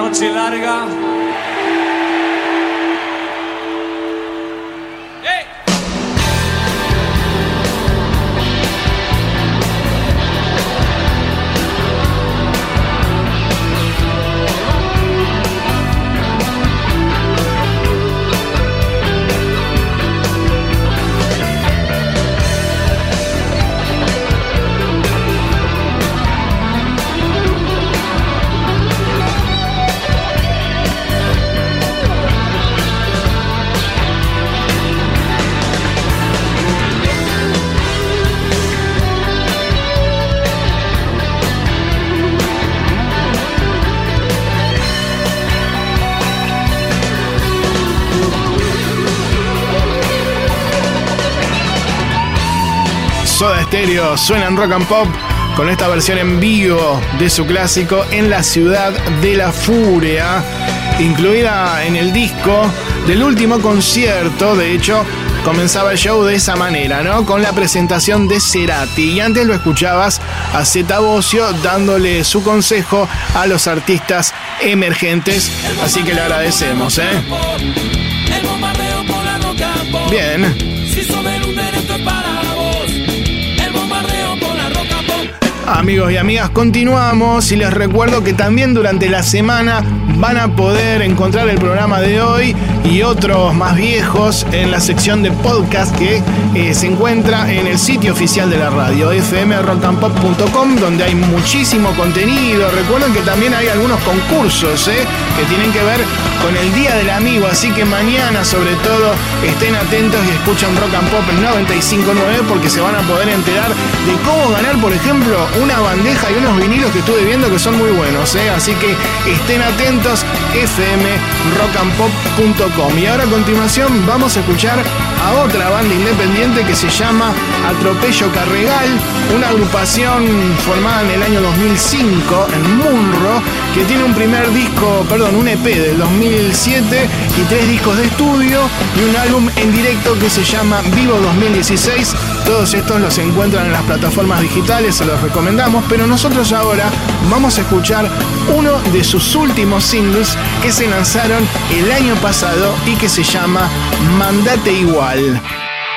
Speaker 18: Noche larga?
Speaker 1: Stereo suena en rock and pop con esta versión en vivo de su clásico En la ciudad de la furia, incluida en el disco del último concierto. De hecho, comenzaba el show de esa manera, ¿no? Con la presentación de Cerati. Y antes lo escuchabas a Zeta Bocio dándole su consejo a los artistas emergentes. Así que le agradecemos, ¿eh? Bien. Amigos y amigas, continuamos y les recuerdo que también durante la semana van a poder encontrar el programa de hoy y otros más viejos en la sección de podcast que eh, se encuentra en el sitio oficial de la radio, fmrockandpop.com, donde hay muchísimo contenido. Recuerden que también hay algunos concursos eh, que tienen que ver con el Día del Amigo, así que mañana sobre todo estén atentos y escuchen Rock and Pop en 95.9 porque se van a poder enterar de cómo ganar, por ejemplo, una bandeja y unos vinilos que estuve viendo que son muy buenos, ¿eh? así que estén atentos, fmrockandpop.com. Y ahora a continuación vamos a escuchar a otra banda independiente que se llama Atropello Carregal, una agrupación formada en el año 2005 en Munro, que tiene un primer disco, perdón, un EP del 2007 y tres discos de estudio y un álbum en directo que se llama Vivo 2016. Todos estos los encuentran en las plataformas digitales, se los recomendamos, pero nosotros ahora vamos a escuchar uno de sus últimos singles que se lanzaron el año pasado y que se llama Mandate Igual.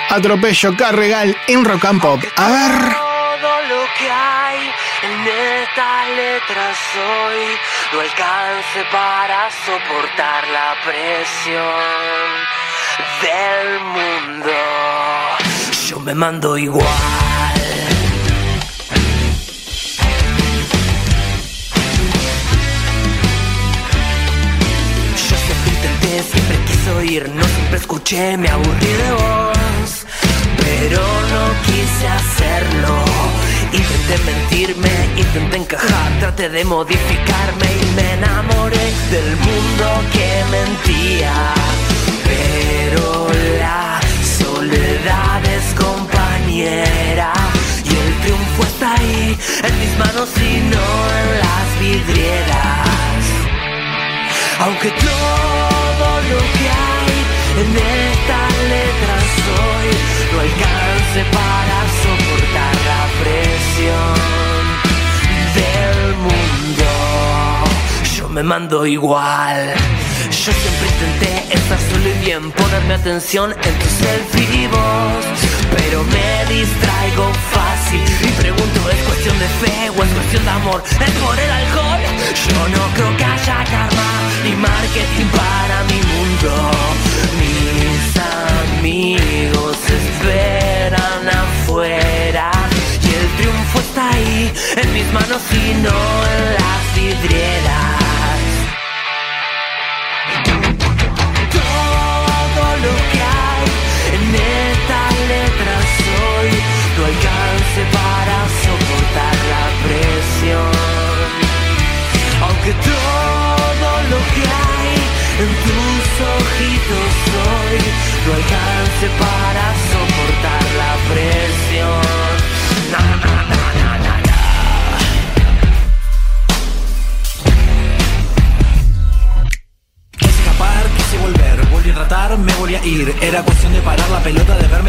Speaker 1: Atropello Carregal en Rock and Pop. A ver.
Speaker 7: Todo lo que hay en estas letras hoy no alcance para soportar la presión del mundo. Yo me mando igual. Yo siempre intenté, siempre quise oír, no siempre escuché, me aburrí de vos, pero no quise hacerlo. Intenté mentirme, intenté encajar, traté de modificarme y me enamoré del mundo que mentía. Pero la soledad es compañera y el triunfo está ahí en mis manos y no en las vidrieras. Aunque todo lo que hay en estas letras hoy no alcance para soportar la presión del mundo, yo me mando igual. Yo siempre intenté estar solo y bien, ponerme atención en tus selfies, pero me distraigo fácil y pregunto, ¿es cuestión de fe o es cuestión de amor? ¿Es por el alcohol? Yo no creo que haya karma ni marketing para mi mundo. Mis amigos esperan afuera y el triunfo está ahí en mis manos y no en las vidrieras. Aunque todo lo que hay en tus ojitos hoy no alcance para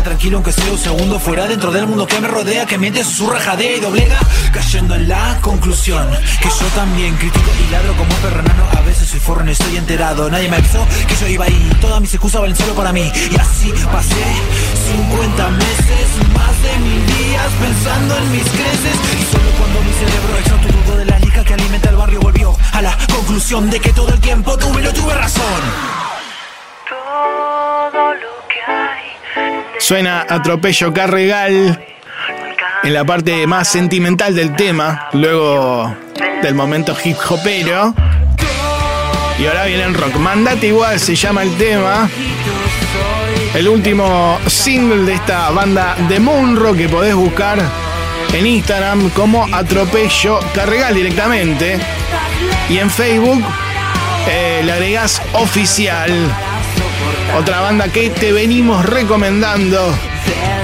Speaker 19: tranquilo aunque sea un segundo fuera dentro del mundo que me rodea, que miente, susurra, jadea y doblega, cayendo en la conclusión que yo también critico y ladro como un perro enano. A veces soy forro, no estoy enterado. Nadie me avisó que yo iba ahí. Todas mis excusas valen solo para mí. Y así pasé 50 meses, más de mil días pensando en mis creces. Y solo cuando mi cerebro exhausto de la liga que alimenta el barrio volvió a la conclusión de que todo el tiempo tuve lo tuve razón.
Speaker 1: Suena Atropello Carregal en la parte más sentimental del tema, luego del momento hip hopero. Y ahora viene el rock. Mandate igual se llama el tema. El último single de esta banda de Moonrock que podés buscar en Instagram como Atropello Carregal directamente. Y en Facebook eh, le agregás oficial. Otra banda que te venimos recomendando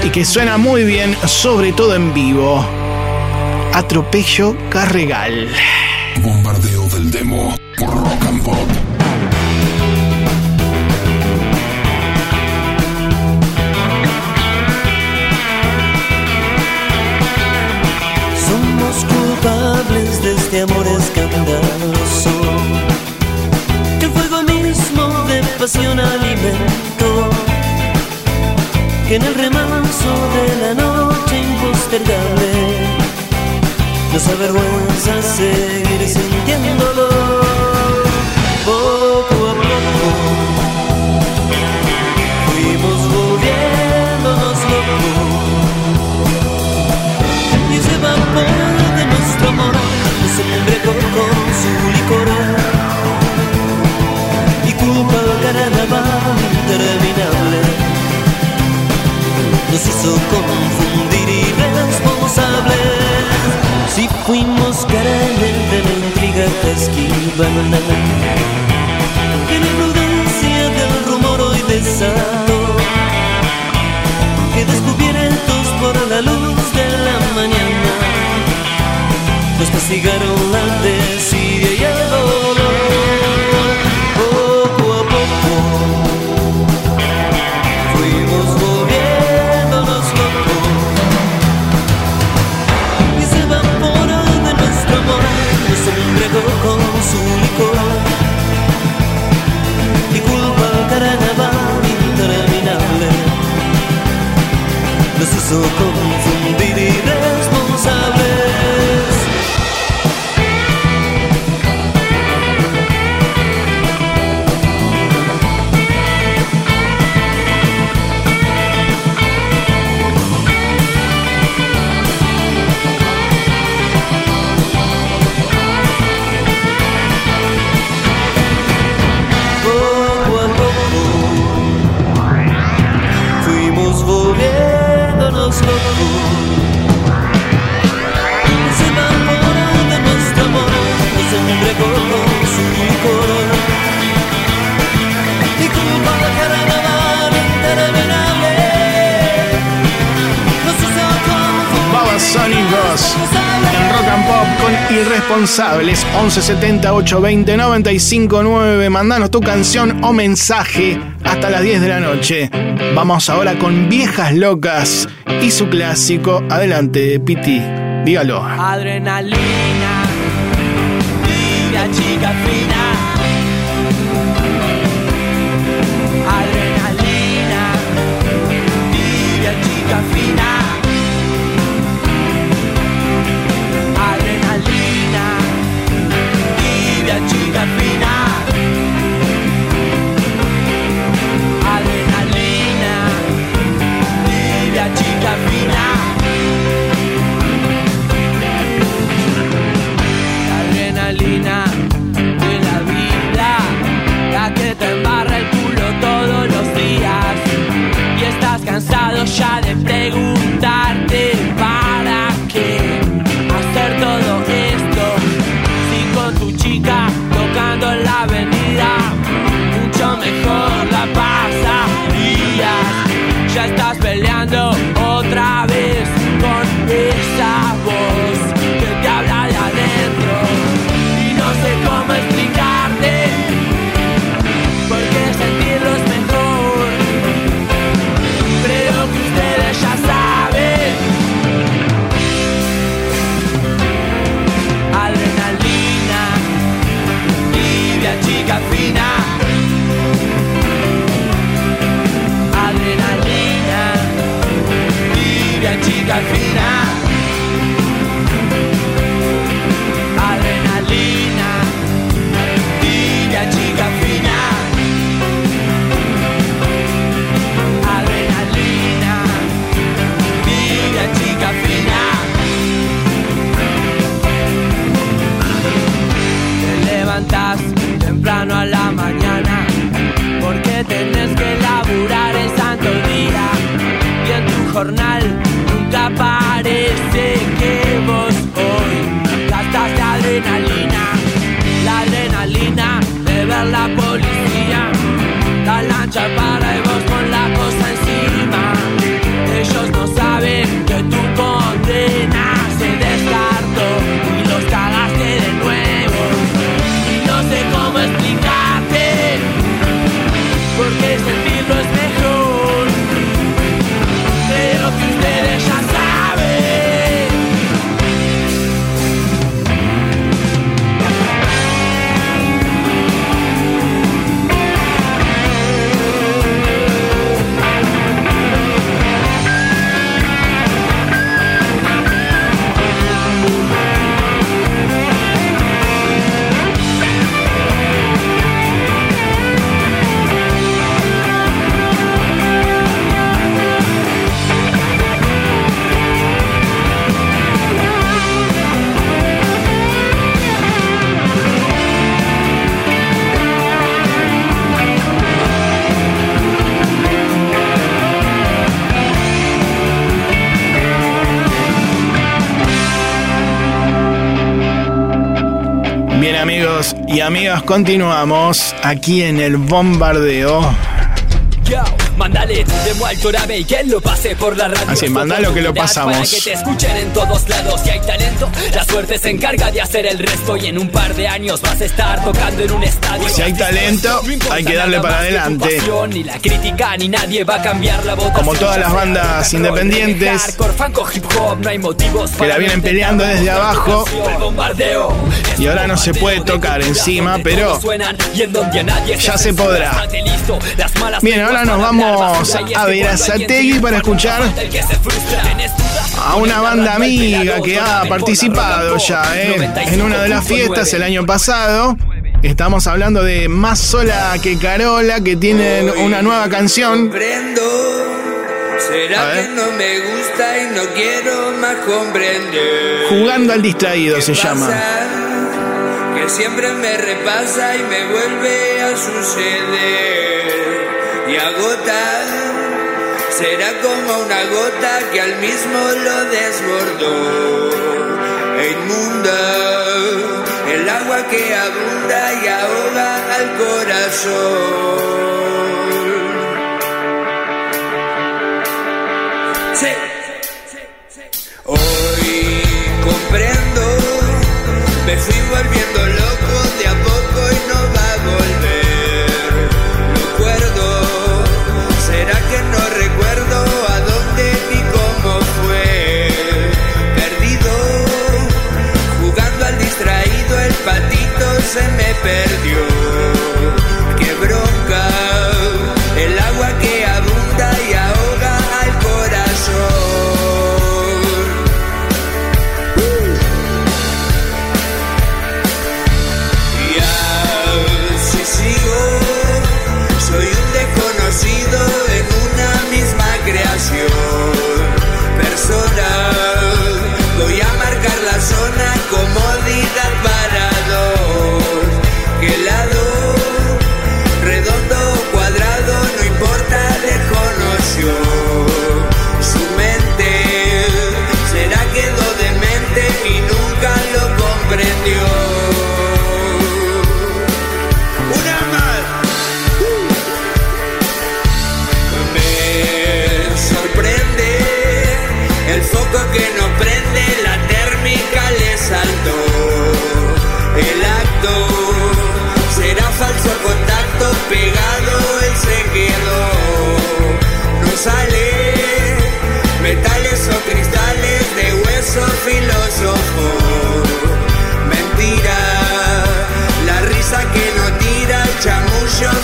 Speaker 1: y que suena muy bien, sobre todo en vivo. Atropello Carregal.
Speaker 4: Bombardeo del demo por Rock and.
Speaker 11: De pasión alimentó Que en el remanso de la noche impostergable Nos avergüenza seguir sintiéndolo esquivan que
Speaker 1: 11 78 20 Mandanos tu canción o mensaje hasta las 10 de la noche. Vamos ahora con Viejas Locas y su clásico. Adelante, Piti, dígalo.
Speaker 2: Adrenalina, tira chica fina.
Speaker 1: Amigos continuamos aquí en el bombardeo.
Speaker 20: Y que lo pase por la radio.
Speaker 1: Así, mandalo que lo pasamos.
Speaker 20: Para que te escuchen en todos lados. Si hay talento, la suerte se encarga de hacer el resto. Y en un par de años vas a estar tocando en un estadio.
Speaker 1: Si hay talento, hay que darle para adelante.
Speaker 20: Ni la crítica ni nadie va a cambiar la votación.
Speaker 1: Como todas las bandas independientes
Speaker 20: Hardcore, funk o hip hop, no hay motivos
Speaker 1: que la vienen peleando desde abajo y ahora no se puede tocar encima, pero ya se podrá. Bien, ahora nos vamos a ver a Sategui para escuchar a una banda amiga que ha participado ya eh, en una de las fiestas el año pasado. Estamos hablando de Más Sola que Carola, que tienen una nueva canción.
Speaker 21: Comprendo. ¿Será que no me gusta y no quiero más comprender?
Speaker 1: Jugando al distraído se llama.
Speaker 21: Que siempre me repasa y me vuelve a suceder. Y agota. Será como una gota que al mismo lo desbordó. E inmunda. El agua que abunda y ahoga al corazón. Sí. Hoy comprendo, me fui volviendo loco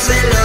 Speaker 21: chamullo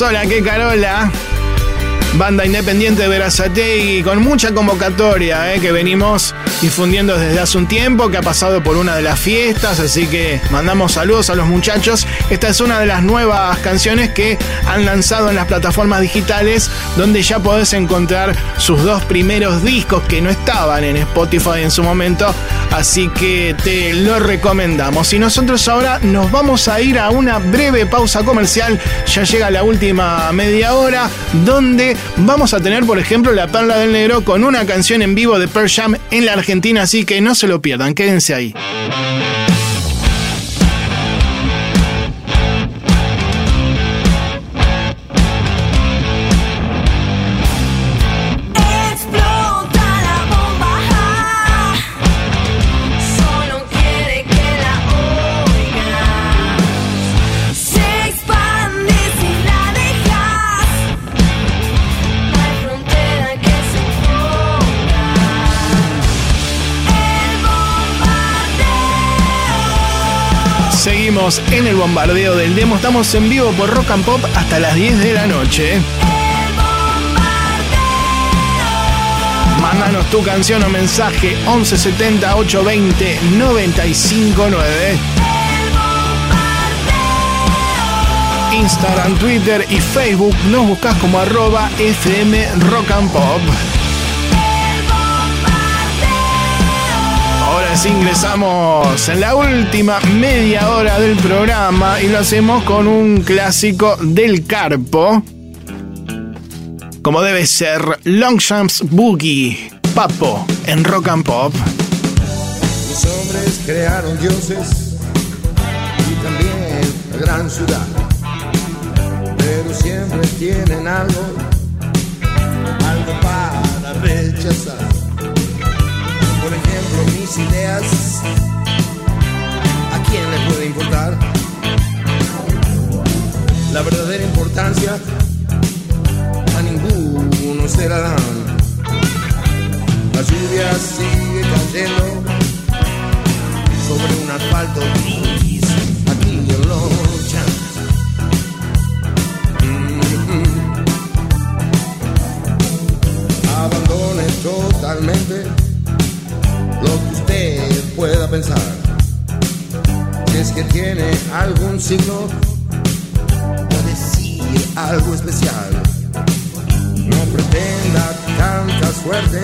Speaker 1: sola que Carola. banda independiente de Verazategui, con mucha convocatoria eh, que venimos difundiendo desde hace un tiempo, que ha pasado por una de las fiestas, así que mandamos saludos a los muchachos. Esta es una de las nuevas canciones que han lanzado en las plataformas digitales, donde ya podés encontrar sus dos primeros discos que no estaban en Spotify en su momento, así que te lo recomendamos. Y nosotros ahora nos vamos a ir a una breve pausa comercial, ya llega la última media hora, donde vamos a tener, por ejemplo, La Perla del Negro con una canción en vivo de Pearl Jam en la Argentina, así que no se lo pierdan, quédense ahí.
Speaker 11: Bombardeo
Speaker 1: del demo, estamos en vivo por Rock and Pop hasta las 10 de la noche. Mándanos tu canción o mensaje 1170 820 959. Instagram, Twitter y Facebook nos buscas como arroba FM Rock and Pop. Sí ingresamos en la última media hora del programa y lo hacemos con un clásico del Carpo. Como debe ser, Longshanks Boogie, Papo, en Rock and Pop.
Speaker 22: Los hombres crearon dioses y también la gran ciudad. Pero siempre tienen algo, algo para rechazar. Ideas, ¿a quién le puede importar? La verdadera importancia a ninguno se la dan. La lluvia sigue cayendo sobre un asfalto gris aquí en Loncha. Abandone totalmente lo que usted pueda pensar. Si es que tiene algún signo o decir algo especial. No pretenda tanta suerte,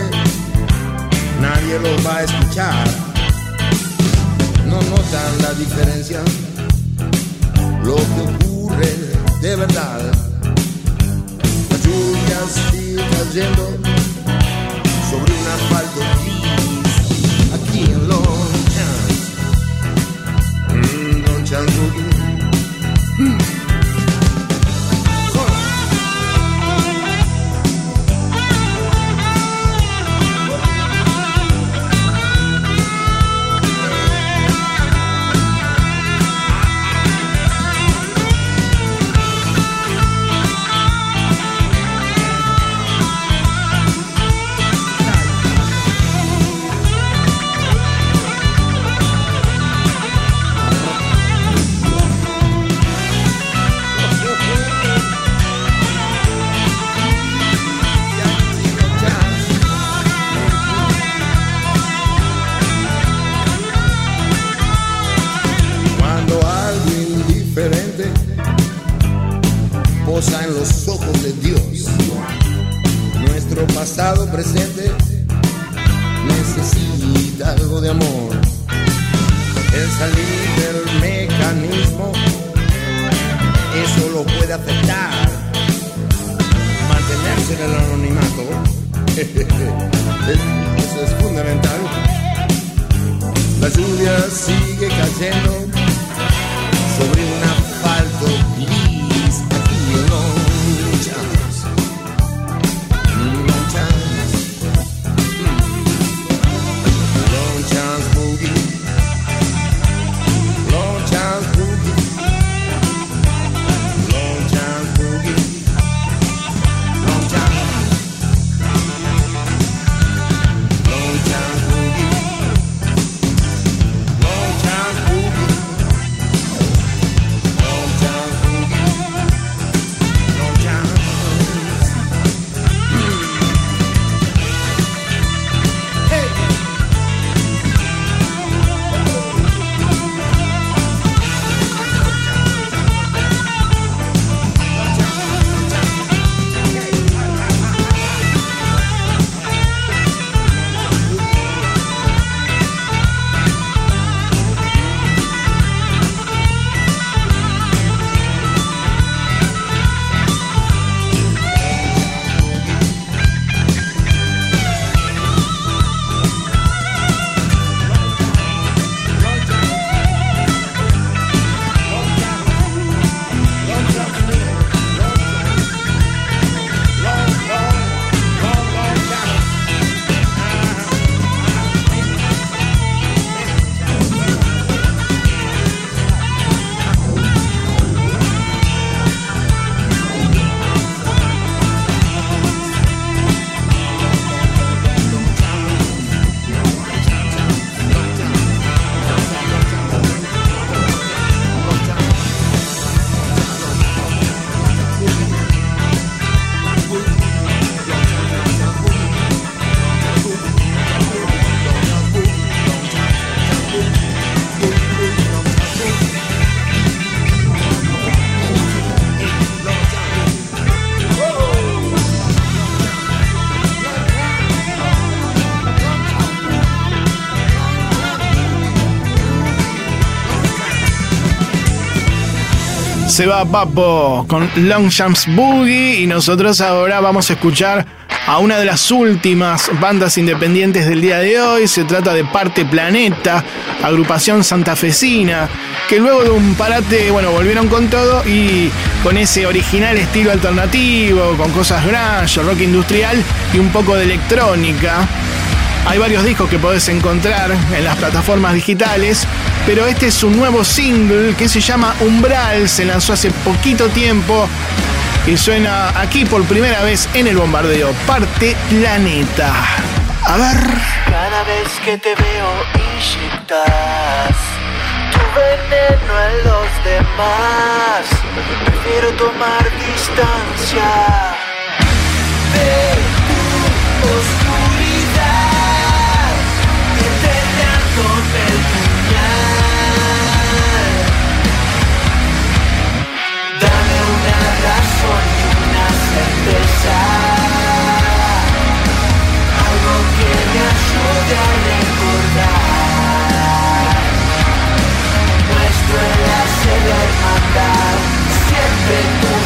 Speaker 22: nadie lo va a escuchar. No notan la diferencia, lo que ocurre de verdad. La lluvia sigue cayendo sobre un asfalto Mm, Longchamp
Speaker 1: se va Papo con Longshanks Boogie y nosotros ahora vamos a escuchar a una de las últimas bandas independientes del día de hoy. Se trata de Parte Planeta, agrupación santafesina, que luego de un parate, bueno, volvieron con todo y con ese original estilo alternativo, con cosas grunge, rock industrial y un poco de electrónica. Hay varios discos que podés encontrar en las plataformas digitales, pero este es un nuevo single que se llama Umbral, se lanzó hace poquito tiempo y suena aquí por primera vez en el bombardeo, parte Planeta. A ver.
Speaker 7: Cada vez que te veo inyectas tu veneno en los demás. Prefiero tomar distancia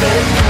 Speaker 7: Siempre tuve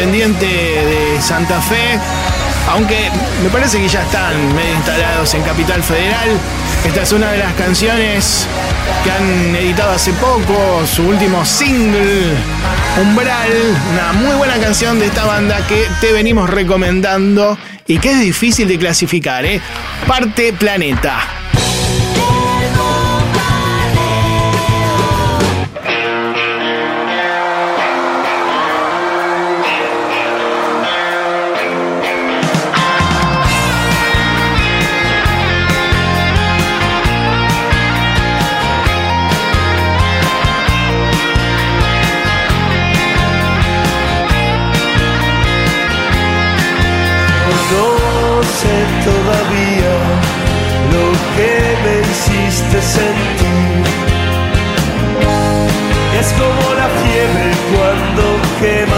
Speaker 1: independiente de Santa Fe. Aunque me parece que ya están medio instalados en Capital Federal. Esta es una de las canciones que han editado hace poco, su último single, Umbral, una muy buena canción de esta banda que te venimos recomendando y que es difícil de clasificar, ¿eh? Parte Planeta.
Speaker 7: Nube que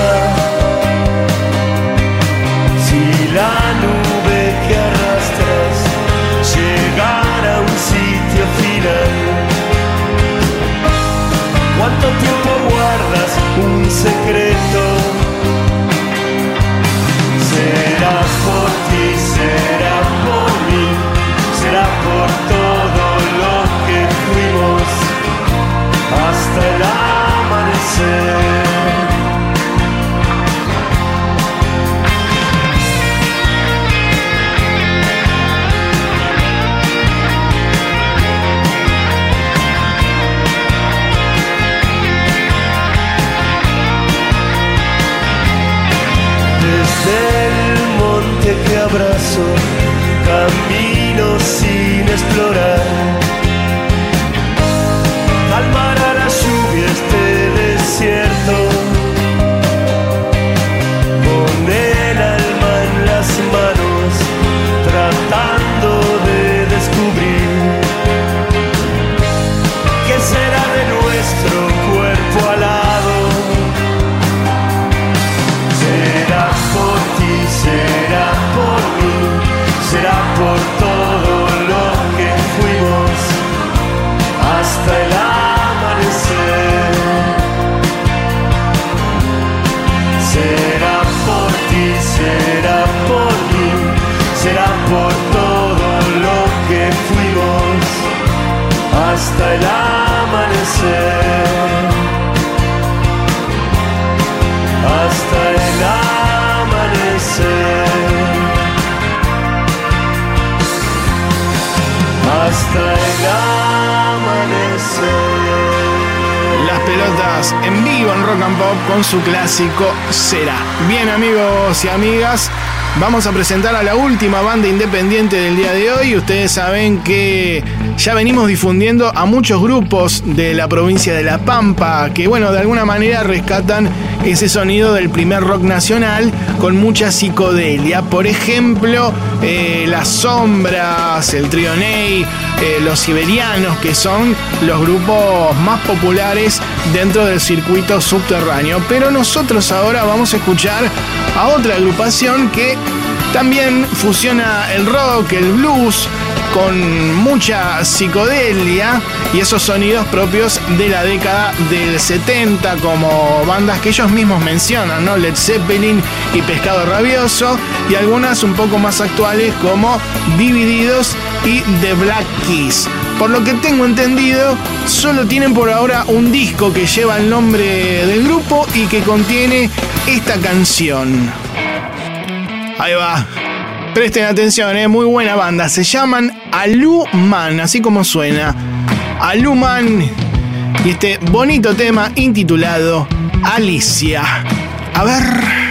Speaker 7: explorar. hasta el amanecer. Las
Speaker 1: pelotas en vivo en Rock and Pop con su clásico Será. Bien amigos y amigas, Vamos a presentar a la última banda independiente del día de hoy. Ustedes saben que ya venimos difundiendo a muchos grupos de la provincia de La Pampa, que bueno, de alguna manera rescatan ese sonido del primer rock nacional con mucha psicodelia. Por ejemplo, eh, Las Sombras, el Trio Ney, eh, los Siberianos, que son los grupos más populares dentro del circuito subterráneo. Pero nosotros ahora vamos a escuchar a otra agrupación que también fusiona el rock, el blues, con mucha psicodelia y esos sonidos propios de la década del 70 como bandas que ellos mismos mencionan, ¿no? Led Zeppelin y Pescado Rabioso y algunas un poco más actuales como Divididos y The Black Keys. Por lo que tengo entendido, solo tienen por ahora un disco que lleva el nombre del grupo y que contiene esta canción. Ahí va. Presten atención, es muy buena banda. Se llaman Aluman, así como suena. Aluman. Y este bonito tema intitulado Alicia. A ver.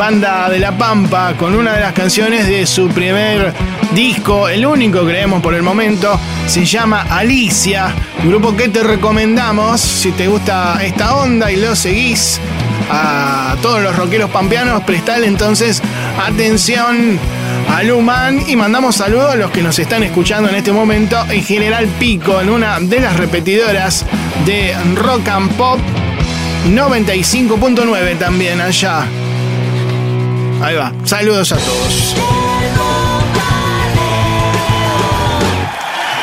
Speaker 1: Banda de La Pampa, con una de las canciones de su primer disco, el único creemos por el momento, se llama Alicia, grupo que te recomendamos si te gusta esta onda y lo seguís a todos los rockeros pampeanos, prestale entonces atención a Luman y mandamos saludos a los que nos están escuchando en este momento en General Pico, en una de las repetidoras de Rock and Pop 95.9 también allá. Ahí va. Saludos a todos.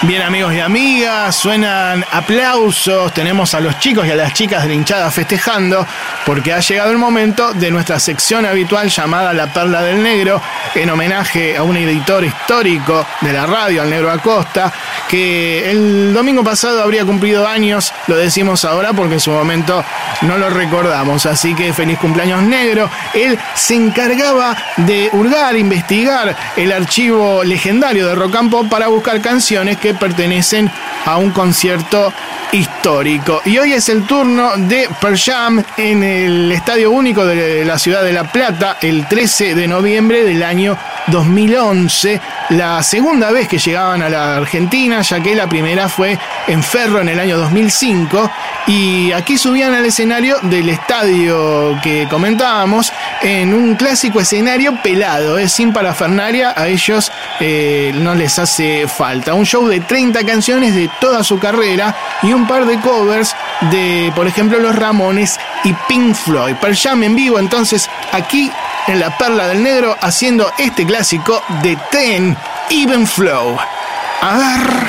Speaker 1: Bien amigos y amigas, suenan aplausos, tenemos a los chicos y a las chicas de la hinchada festejando porque ha llegado el momento de nuestra sección habitual llamada La Perla del Negro en homenaje a un editor histórico de la radio, al Negro Acosta, que el domingo pasado habría cumplido años, lo decimos ahora porque en su momento no lo recordamos, así que feliz cumpleaños negro. Él se encargaba de hurgar, investigar el archivo legendario de Rock and Pop para buscar canciones que pertenecen a un concierto histórico. Y hoy es el turno de Pearl Jam en el Estadio Único de la Ciudad de La Plata el 13 de noviembre del año 2011, la segunda vez que llegaban a la Argentina, ya que la primera fue en Ferro en el año 2005 y aquí subían al escenario del estadio que comentábamos en un clásico escenario pelado, es sin parafernalia, a ellos eh, no les hace falta. Un show de 30 canciones de toda su carrera y un par de covers de, por ejemplo, Los Ramones y Pink Floyd. Pearl Jam en vivo entonces aquí en la Perla del Negro haciendo este clásico de Ten Even Flow. A ver.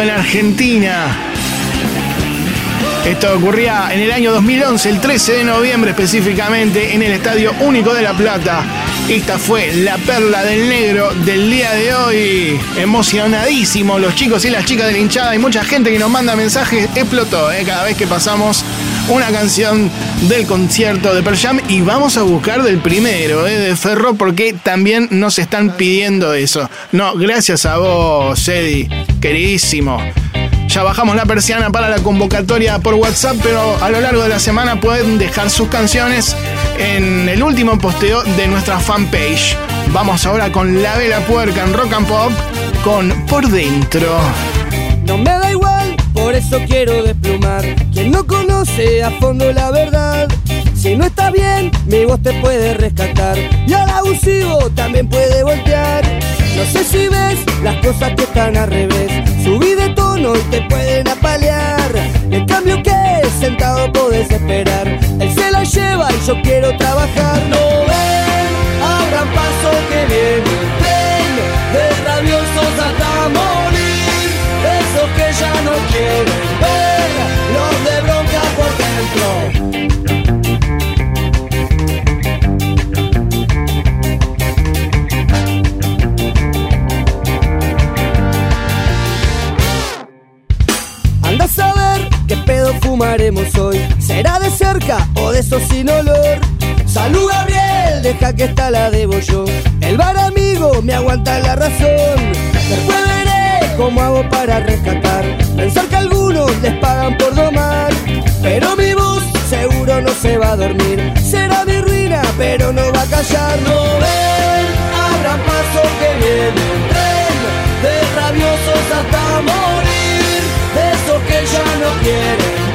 Speaker 1: En Argentina. Esto ocurría en el año 2011, el 13 de noviembre específicamente, en el Estadio Único de La Plata. Esta fue la perla del negro del día de hoy. Emocionadísimo los chicos y las chicas de la hinchada. Hay mucha gente que nos manda mensajes. Explotó ¿eh? cada vez que pasamos una canción del concierto de Pearl Jam. Y vamos a buscar del primero, ¿eh? de Ferro, porque también nos están pidiendo eso. No, gracias a vos, Eddie, queridísimo. Ya bajamos la persiana para la convocatoria por WhatsApp, pero a lo largo de la semana pueden dejar sus canciones en el último posteo de nuestra fanpage. Vamos ahora con La Vela Puerca en Rock and Pop con Por Dentro.
Speaker 8: No me da igual, por eso quiero desplumar. Quien no conoce a fondo la verdad. Si no está bien, mi voz te puede rescatar. Y al abusivo también puede voltear. No sé si ves las cosas que están al revés. Subí de tono y te pueden apalear. En cambio que sentado podés esperar. Él se la lleva y yo quiero trabajar. No ven, abran paso que viene el tren. De rabiosos hasta morir. Esos que ya no quieren ¿Será de cerca o de esos sin olor? Salud Gabriel, deja que esta la debo yo. El bar amigo me aguanta la razón. Después veré cómo hago para rescatar. Pensar que algunos les pagan por domar. Pero mi voz seguro no se va a dormir. Será mi ruina, pero no va a callar. No ven, abran paso que viene el tren. De rabiosos hasta morir. De esos que ya no quieren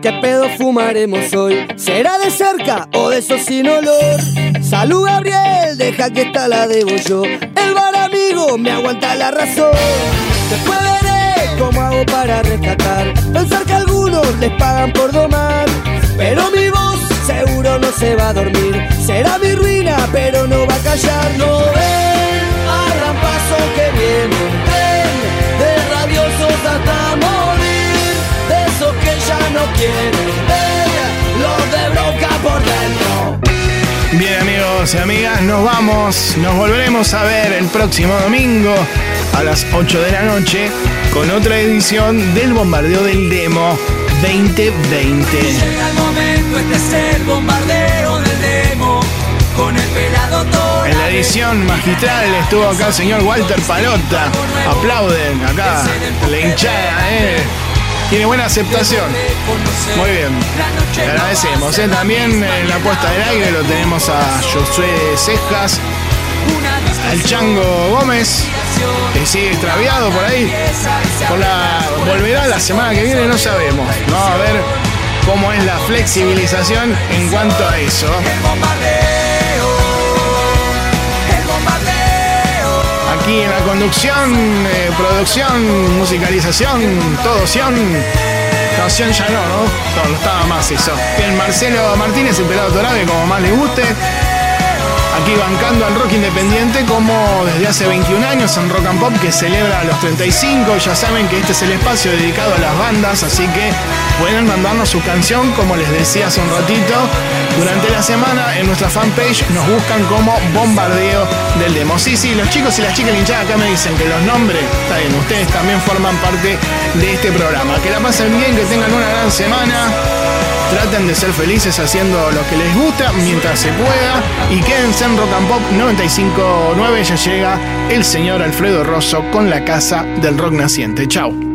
Speaker 8: qué pedo fumaremos hoy. ¿Será de cerca o de esos sin olor? Salud Gabriel, deja que esta la debo yo. El bar amigo me aguanta la razón. Después veré cómo hago para rescatar. Pensar que algunos les pagan por domar. Pero mi voz seguro no se va a dormir. Será mi ruina, pero no va a callar. No ven, abran paso que viene tren. De rabiosos hasta morir. No quieren ver. Los de bronca por dentro.
Speaker 1: Bien amigos y amigas, nos vamos, nos volveremos a ver el próximo domingo a las 8 de la noche con otra edición del bombardeo del demo 2020.
Speaker 2: Llega el momento, este es el bombardeo del demo. Con el pelado todo.
Speaker 1: En la edición magistral estuvo acá el señor Walter Palota. Aplauden acá, la hinchada, eh. Tiene buena aceptación. Muy bien. Le agradecemos. ¿eh? También en la puesta del aire lo tenemos a Josué Cejas, al Chango Gómez, que sigue extraviado por ahí. Volverá la semana que viene, no sabemos. No, a ver cómo es la flexibilización en cuanto a eso. Aquí en la conducción, eh, producción, musicalización, todo Sion. No, Sion ya no, ¿no? No, estaba más eso. Bien, Marcelo Martínez, el pelado Torabe, como más le guste. Aquí bancando al rock independiente como desde hace 21 años en Rock and Pop que celebra los 35. Ya saben que este es el espacio dedicado a las bandas, así que pueden mandarnos su canción, como les decía hace un ratito. Durante la semana en nuestra fanpage nos buscan como Bombardeo del Demo. Sí, sí, los chicos y las chicas linchadas acá me dicen que los nombres, está bien, ustedes también forman parte de este programa. Que la pasen bien, que tengan una gran semana. Traten de ser felices haciendo lo que les gusta mientras se pueda. Y quédense en Rock and Pop 959. Ya llega el señor Alfredo Rosso con la casa del rock naciente. Chao.